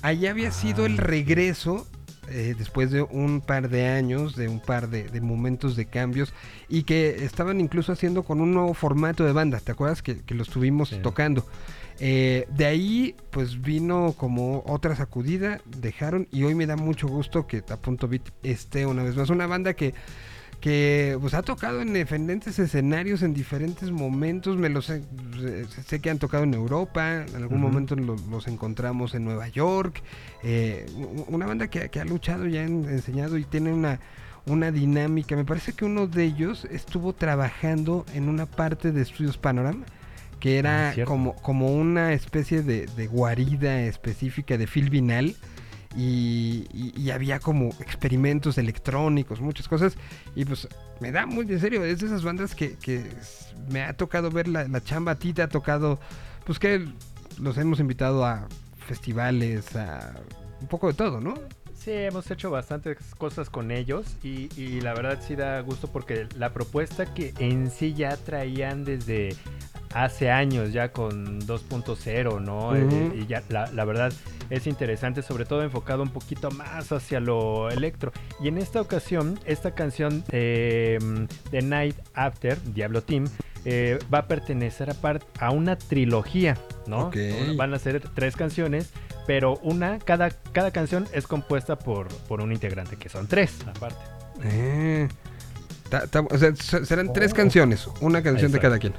Allá había sido el regreso eh, después de un par de años, de un par de, de momentos de cambios y que estaban incluso haciendo con un nuevo formato de banda. ¿Te acuerdas que, que lo estuvimos tocando? Eh, de ahí pues vino como otra sacudida, dejaron y hoy me da mucho gusto que a punto beat esté una vez más. Una banda que que pues ha tocado en diferentes escenarios en diferentes momentos. Me los sé, sé que han tocado en Europa en algún momento lo- los encontramos en Nueva York. Eh, una banda que, que ha luchado y ha en- enseñado y tiene una una dinámica. Me parece que uno de ellos estuvo trabajando en una parte de Estudios Panorama que era Ah, como, como una especie de, de guarida específica de Phil Vinal y, había como experimentos electrónicos, muchas cosas. Y pues me da muy en serio, es de esas bandas que, que me ha tocado ver la, la chamba, a ti te ha tocado, pues que los hemos invitado a festivales, a un poco de todo, ¿no? Sí, hemos hecho bastantes cosas con ellos y, y la verdad sí da gusto porque la propuesta que en sí ya traían desde hace años ya con 2.0, ¿no? Eh, y ya la, la verdad es interesante, sobre todo enfocado un poquito más hacia lo electro. Y en esta ocasión, esta canción eh, The Night After, Diablo Team, eh, va a pertenecer a, par- a una trilogía, ¿no? Van a ser tres canciones, pero una, cada, cada canción es compuesta por, por un integrante, que son tres aparte. Eh, ta- ta- o sea, se- serán tres Oh. canciones, una canción de cada quien.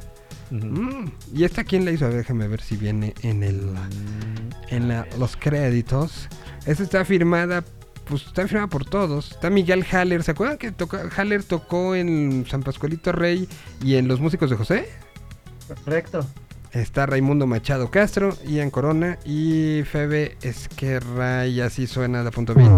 Mm, ¿Y esta quién la hizo? A ver, déjame ver si viene en el en la- los créditos. Esta está firmada, pues está firmada por todos. Está Miguel Haller, ¿se acuerdan que Haller tocó en San Pascualito Rey y en Los Músicos de José? Correcto. Está Raimundo Machado Castro, Ian Corona y Febe Esquerra y así suena de punto beat.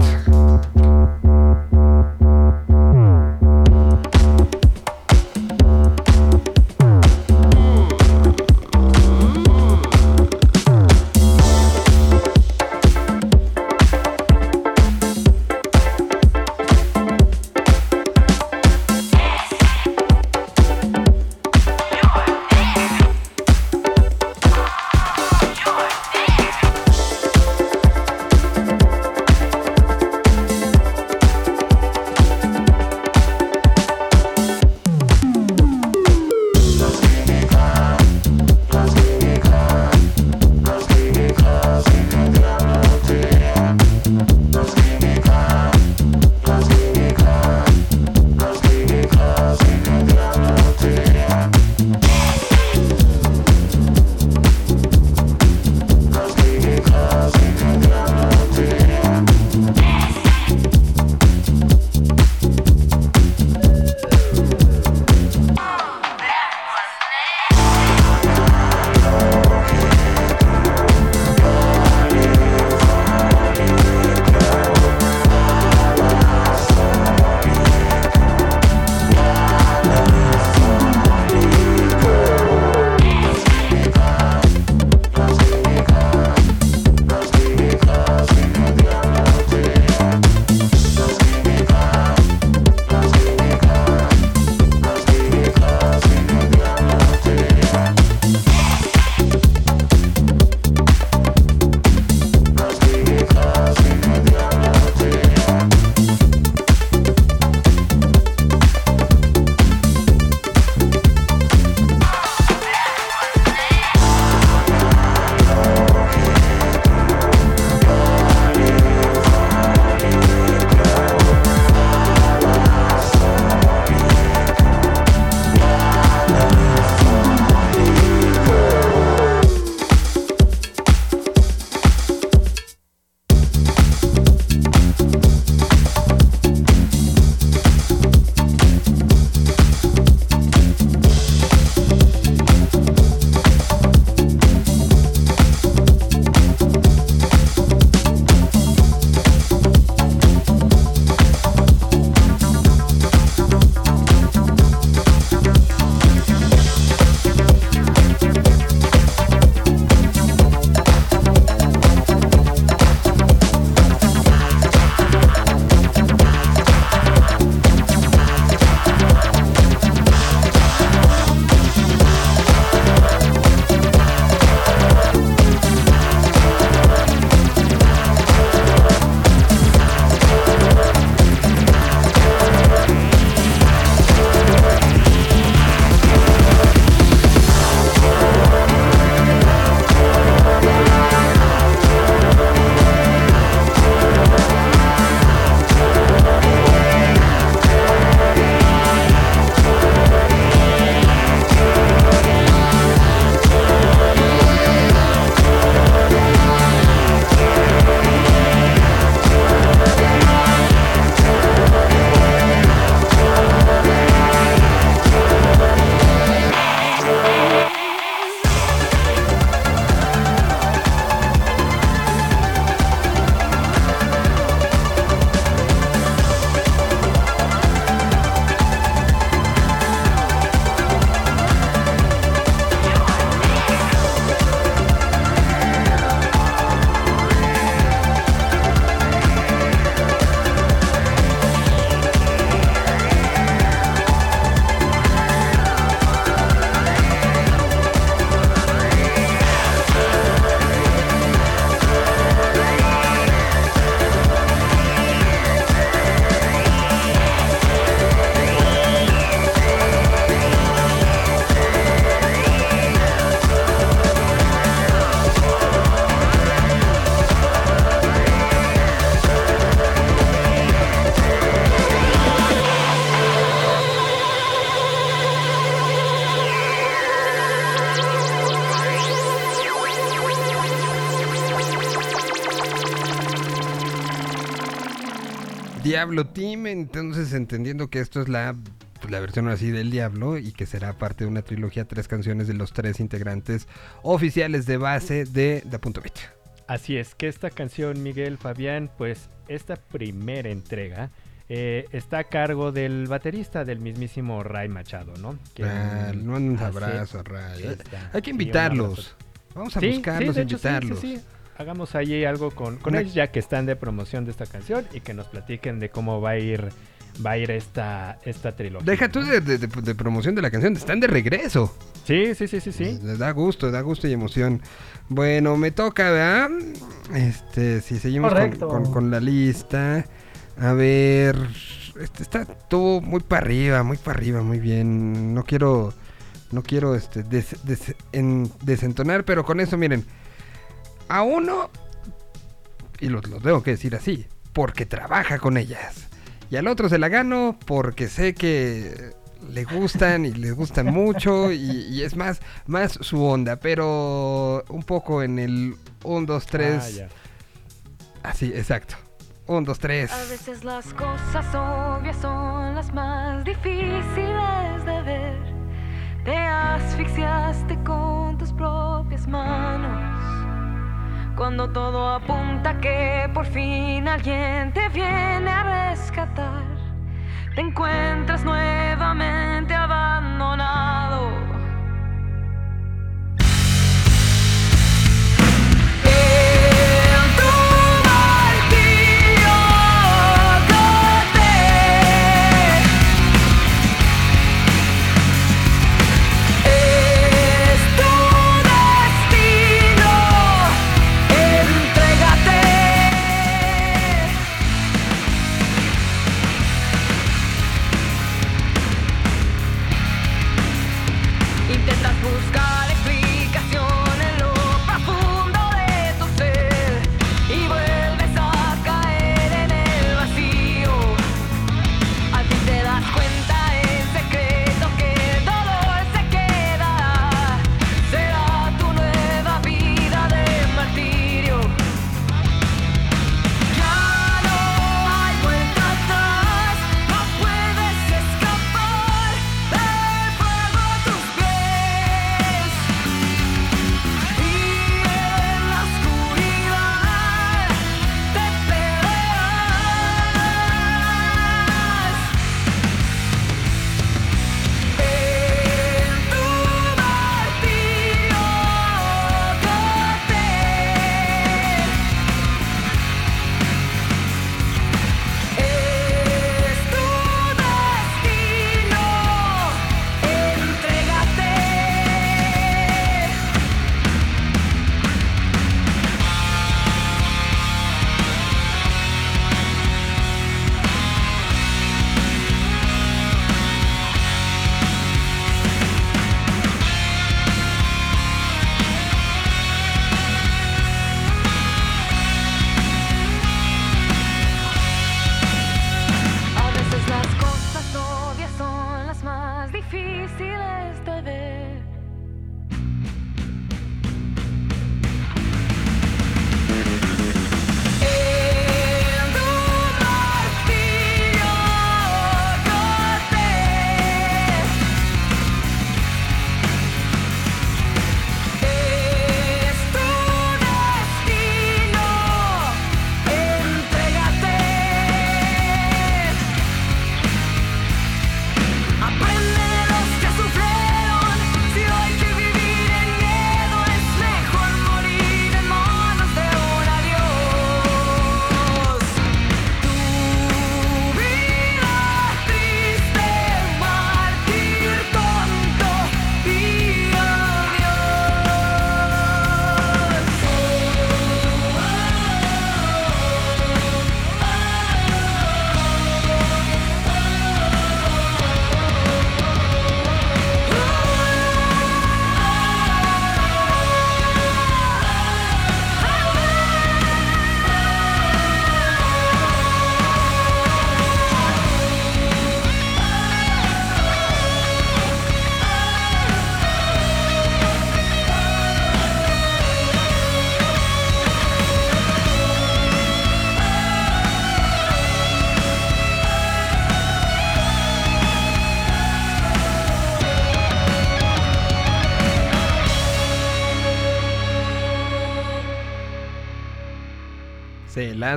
Diablo Team, entonces entendiendo que esto es la, pues, la versión así del Diablo y que será parte de una trilogía, tres canciones de los tres integrantes oficiales de base de Da Punto Beat. Así es, que esta canción, Miguel Fabián, pues esta primera entrega eh, está a cargo del baterista del mismísimo Ray Machado, ¿no? Que, Ah, un abrazo Ray. esta- Hay que invitarlos. Vamos a Sí, buscarlos, sí, hecho, sí, sí, invitarlos. Hagamos ahí algo con, con ellos ya que están de promoción de esta canción y que nos platiquen de cómo va a ir va a ir esta, esta trilogía. Deja tú de, de- de- de promoción de la canción, están de regreso. Sí, sí, sí, sí, sí. Les da gusto, da gusto y emoción. Bueno, me toca, ¿verdad? Este, si seguimos con, Correcto. con- con la lista. A ver, este está todo muy para arriba, muy para arriba, muy bien. No quiero, no quiero, este, des- des- en- desentonar, pero con eso, miren, a uno, y lo, lo tengo que decir así, porque trabaja con ellas. Y al otro se la gano porque sé que le gustan y les gustan mucho y, y es más, más su onda, pero un poco en el 1, 2, 3. Ah, ya. Así, exacto. 1, 2, 3. A veces las cosas obvias son las más difíciles de ver. Te asfixiaste con tus propias manos. Cuando todo apunta que por fin alguien te viene a rescatar, te encuentras nuevamente abandonado.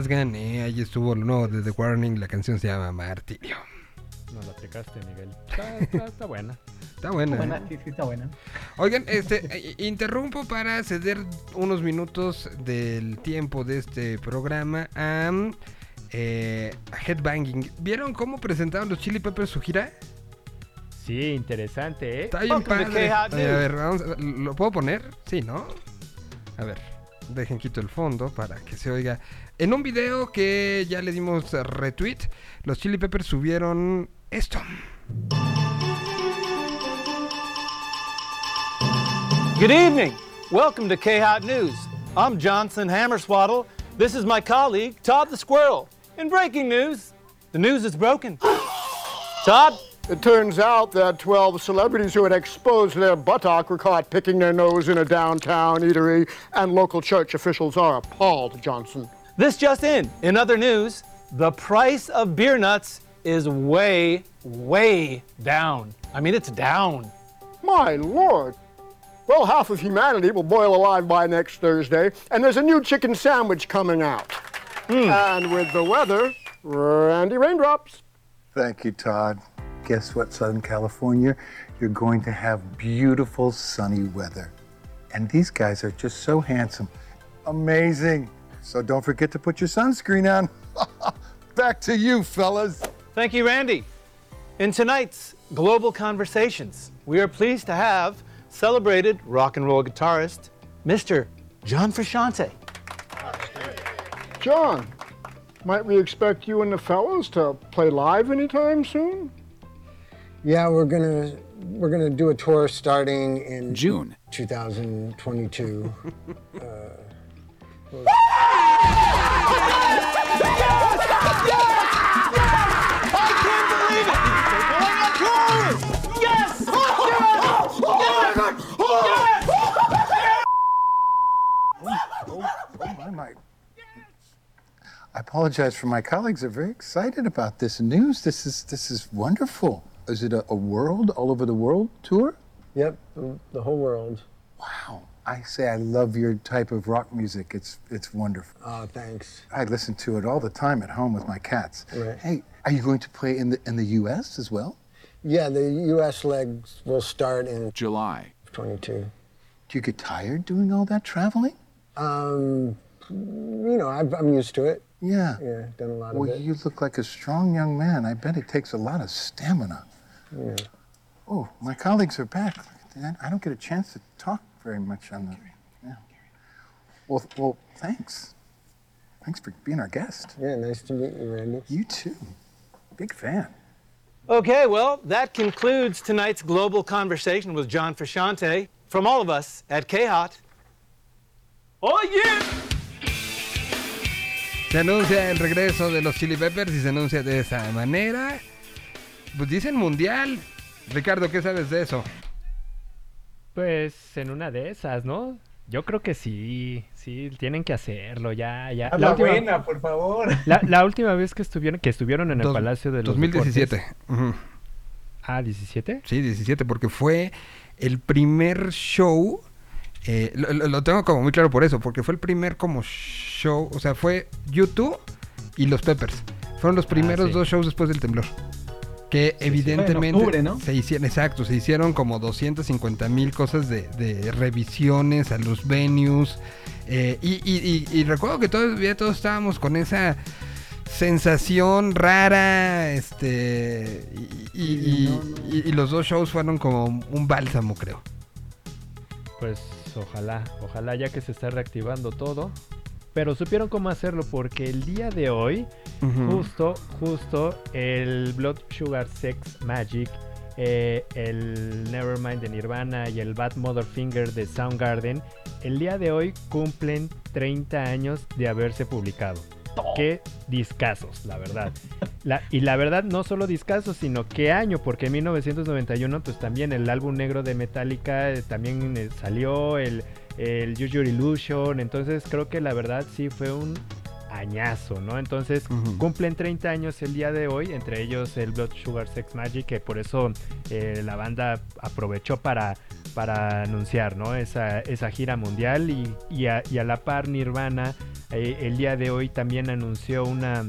Gané. Ahí estuvo lo nuevo de The Warning. La canción se llama Martirio. No la aplicaste, Miguel. Está, está- está buena. Está buena. Buena, ¿eh? sí, sí, está buena. Oigan, este, eh, interrumpo para ceder unos minutos del tiempo de este programa a, eh, a Headbanging. ¿Vieron cómo presentaron los Chili Peppers su gira? Sí, interesante, ¿eh? Está bien padre. A ver, vamos a- ¿lo puedo poner? Sí, ¿no? A ver, dejen quito el fondo para que se oiga. En un video que ya le dimos retweet, los Chili Peppers subieron esto. Good evening. Welcome to K-Hot News. I'm Johnson Hammerswaddle. This is my colleague, Todd the Squirrel. In breaking news, the news is broken. Todd? It turns out that 12 celebrities who had exposed their buttock were caught picking their nose in a downtown eatery, and local church officials are appalled, Johnson. This just in. In other news, the price of beer nuts is way, way down. I mean, it's down. My lord. Well, half of humanity will boil alive by next Thursday, and there's a new chicken sandwich coming out. Hmm. And with the weather, Randy Raindrops. Thank you, Todd. Guess what, Southern California? You're going to have beautiful sunny weather. And these guys are just so handsome. Amazing. So don't forget to put your sunscreen on. Back to you, fellas. Thank you, Randy. In tonight's Global Conversations, we are pleased to have celebrated rock and roll guitarist, Mr. John Frusciante. John, might we expect you and the fellows to play live anytime soon? Yeah, we're gonna we're gonna do a tour starting in June 2022. uh, I apologize for my colleagues. They're very excited about this news. This is this is wonderful. Is it a, a world all over the world tour? Yep, the, the whole world. Wow. I say I love your type of rock music. It's it's wonderful. Oh, thanks. I listen to it all the time at home with my cats. Right. Hey, are you going to play in the in the U.S. as well? Yeah, the U.S. legs will start in July 22. Do you get tired doing all that traveling? Um, you know, I've, I'm used to it. Yeah. Yeah, done a lot Well, of it. Well, you look like a strong young man. I bet it takes a lot of stamina. Yeah. Oh, my colleagues are back. I don't get a chance to talk very much on the. Yeah. Well, well, thanks. Thanks for being our guest. Yeah, nice to meet you, Randy. You too. Big fan. Okay, well, that concludes tonight's Global Conversation with John Frusciante. From all of us at K-Hot. Oh, yeah! Se anuncia el regreso de los Chili Peppers y se anuncia de esa manera. Pues dicen mundial. Ricardo, ¿qué sabes de eso? Pues en una de esas, ¿no? Yo creo que sí, sí, tienen que hacerlo, ya, ya. Haz la buena, por favor. La, la última vez que estuvieron, que estuvieron en el Dos- Palacio de los 2017. Deportes- Ujú. Ah, 17. Sí, 17, porque fue el primer show. eh, lo, tengo como muy claro por eso, porque fue el primer como show. O sea, fue YouTube y los Peppers. Fueron los primeros sí. dos shows después del temblor. Que evidentemente octubre, ¿no? se hicieron, exacto, se hicieron como 250 mil cosas de, de revisiones a los venues. eh, y, y- y- y recuerdo que todavía todos estábamos con esa sensación rara, este, y, y- y- y- y los dos shows fueron como un bálsamo, creo. Pues ojalá, ojalá ya que se está reactivando todo. Pero supieron cómo hacerlo porque el día de hoy, justo, justo, el Blood Sugar Sex Magic, eh, el Nevermind de Nirvana y el Bad Mother Finger de Soundgarden, el día de hoy cumplen 30 años de haberse publicado. Qué discazos, la verdad. La- y la verdad, no solo discazos, sino qué año, porque en 1991, pues también el álbum negro de Metallica eh, también eh, salió, el, el Use Your Illusion. Entonces, creo que la verdad sí fue un añazo, ¿no? Entonces, cumplen 30 años el día de hoy, entre ellos el Blood Sugar Sex Magic, que por eso eh, la banda aprovechó para, para anunciar ¿no? esa, esa gira mundial y, y a, y a la par Nirvana eh, el día de hoy también anunció una,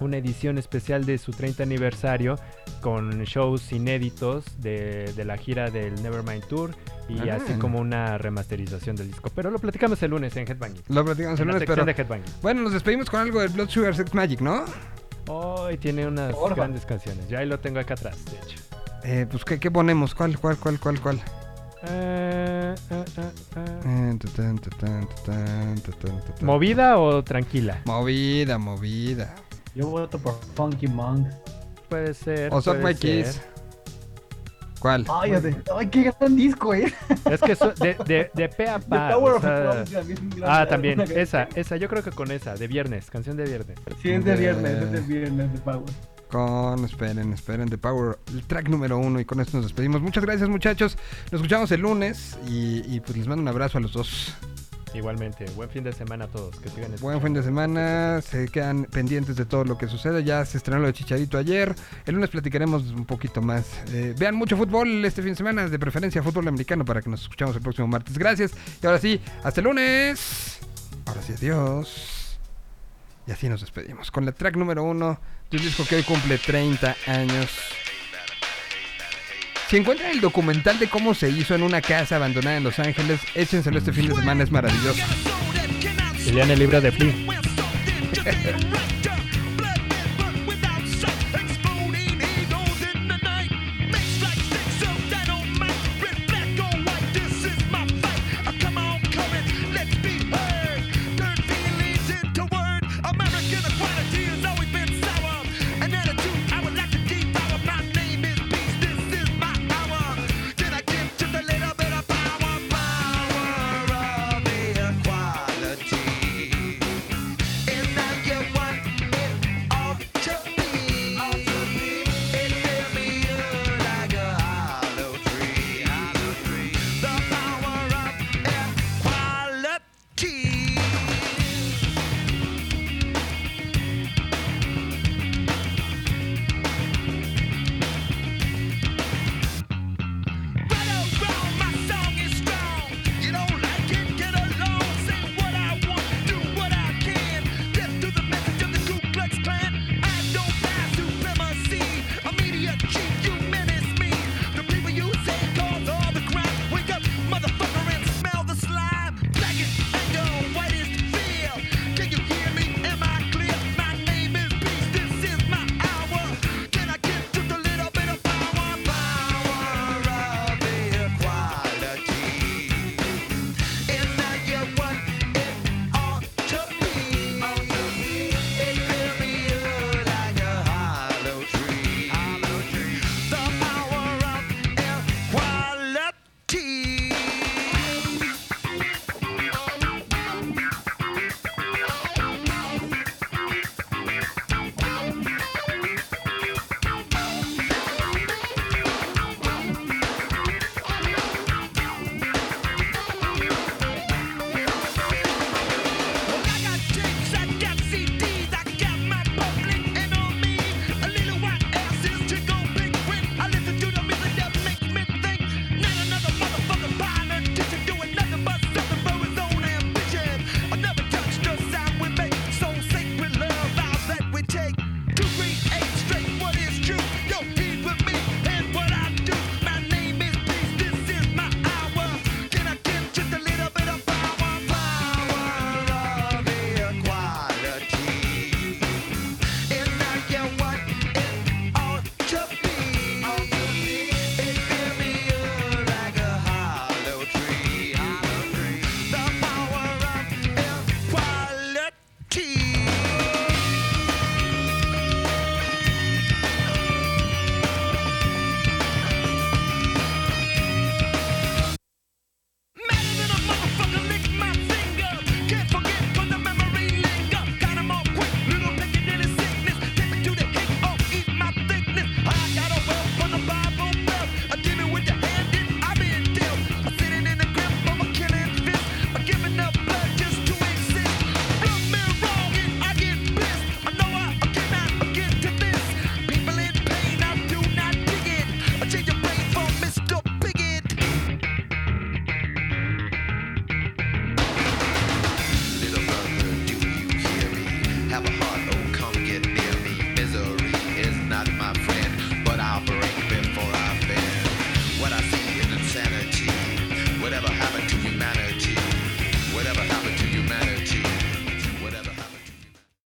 una edición especial de su 30 aniversario con shows inéditos de, de la gira del Nevermind Tour y Ah. así como una remasterización del disco. Pero lo platicamos el lunes en Headbanging. Lo platicamos el En lunes, pero... de Headbanging. Bueno, nos despedimos con algo del Blood Sugar Sex Magic, ¿no? Hoy tiene unas grandes canciones. Ya ahí lo tengo acá atrás, de hecho. Eh, pues, ¿qué, qué ponemos? ¿Cuál, cuál, cuál, cuál, cuál? Eh, eh, eh, eh. Eh. ¿Movida o tranquila? Movida, movida. Yo voto por Funky Monk. Puede ser. O Suck My Kiss. ¿Cuál? Ay, de- ay, qué gran disco, eh. Es que so- de, de, de pe a pa. The Power o of sea- Love también es un gran- ah, también. Esa, esa. Yo creo que con esa, de viernes. Canción de viernes. Sí, es de viernes, es de viernes de Power. Con, esperen, esperen, The Power, el track número uno y con esto nos despedimos. Muchas gracias muchachos, nos escuchamos el lunes y, y, pues les mando un abrazo a los dos. Igualmente. Buen fin de semana a todos. Que sigan Buen fin de semana, se quedan pendientes de todo lo que sucede, ya se estrenó lo de Chicharito ayer, el lunes platicaremos un poquito más. Eh, vean mucho fútbol este fin de semana, de preferencia fútbol americano para que nos escuchamos el próximo martes. Gracias y ahora sí, hasta el lunes. Ahora sí, adiós. Y así nos despedimos con la track número uno de un disco que hoy cumple 30 años. Si encuentran el documental de cómo se hizo en una casa abandonada en Los Ángeles, échenselo este fin de semana, es maravilloso. Y lean el libro de Flea.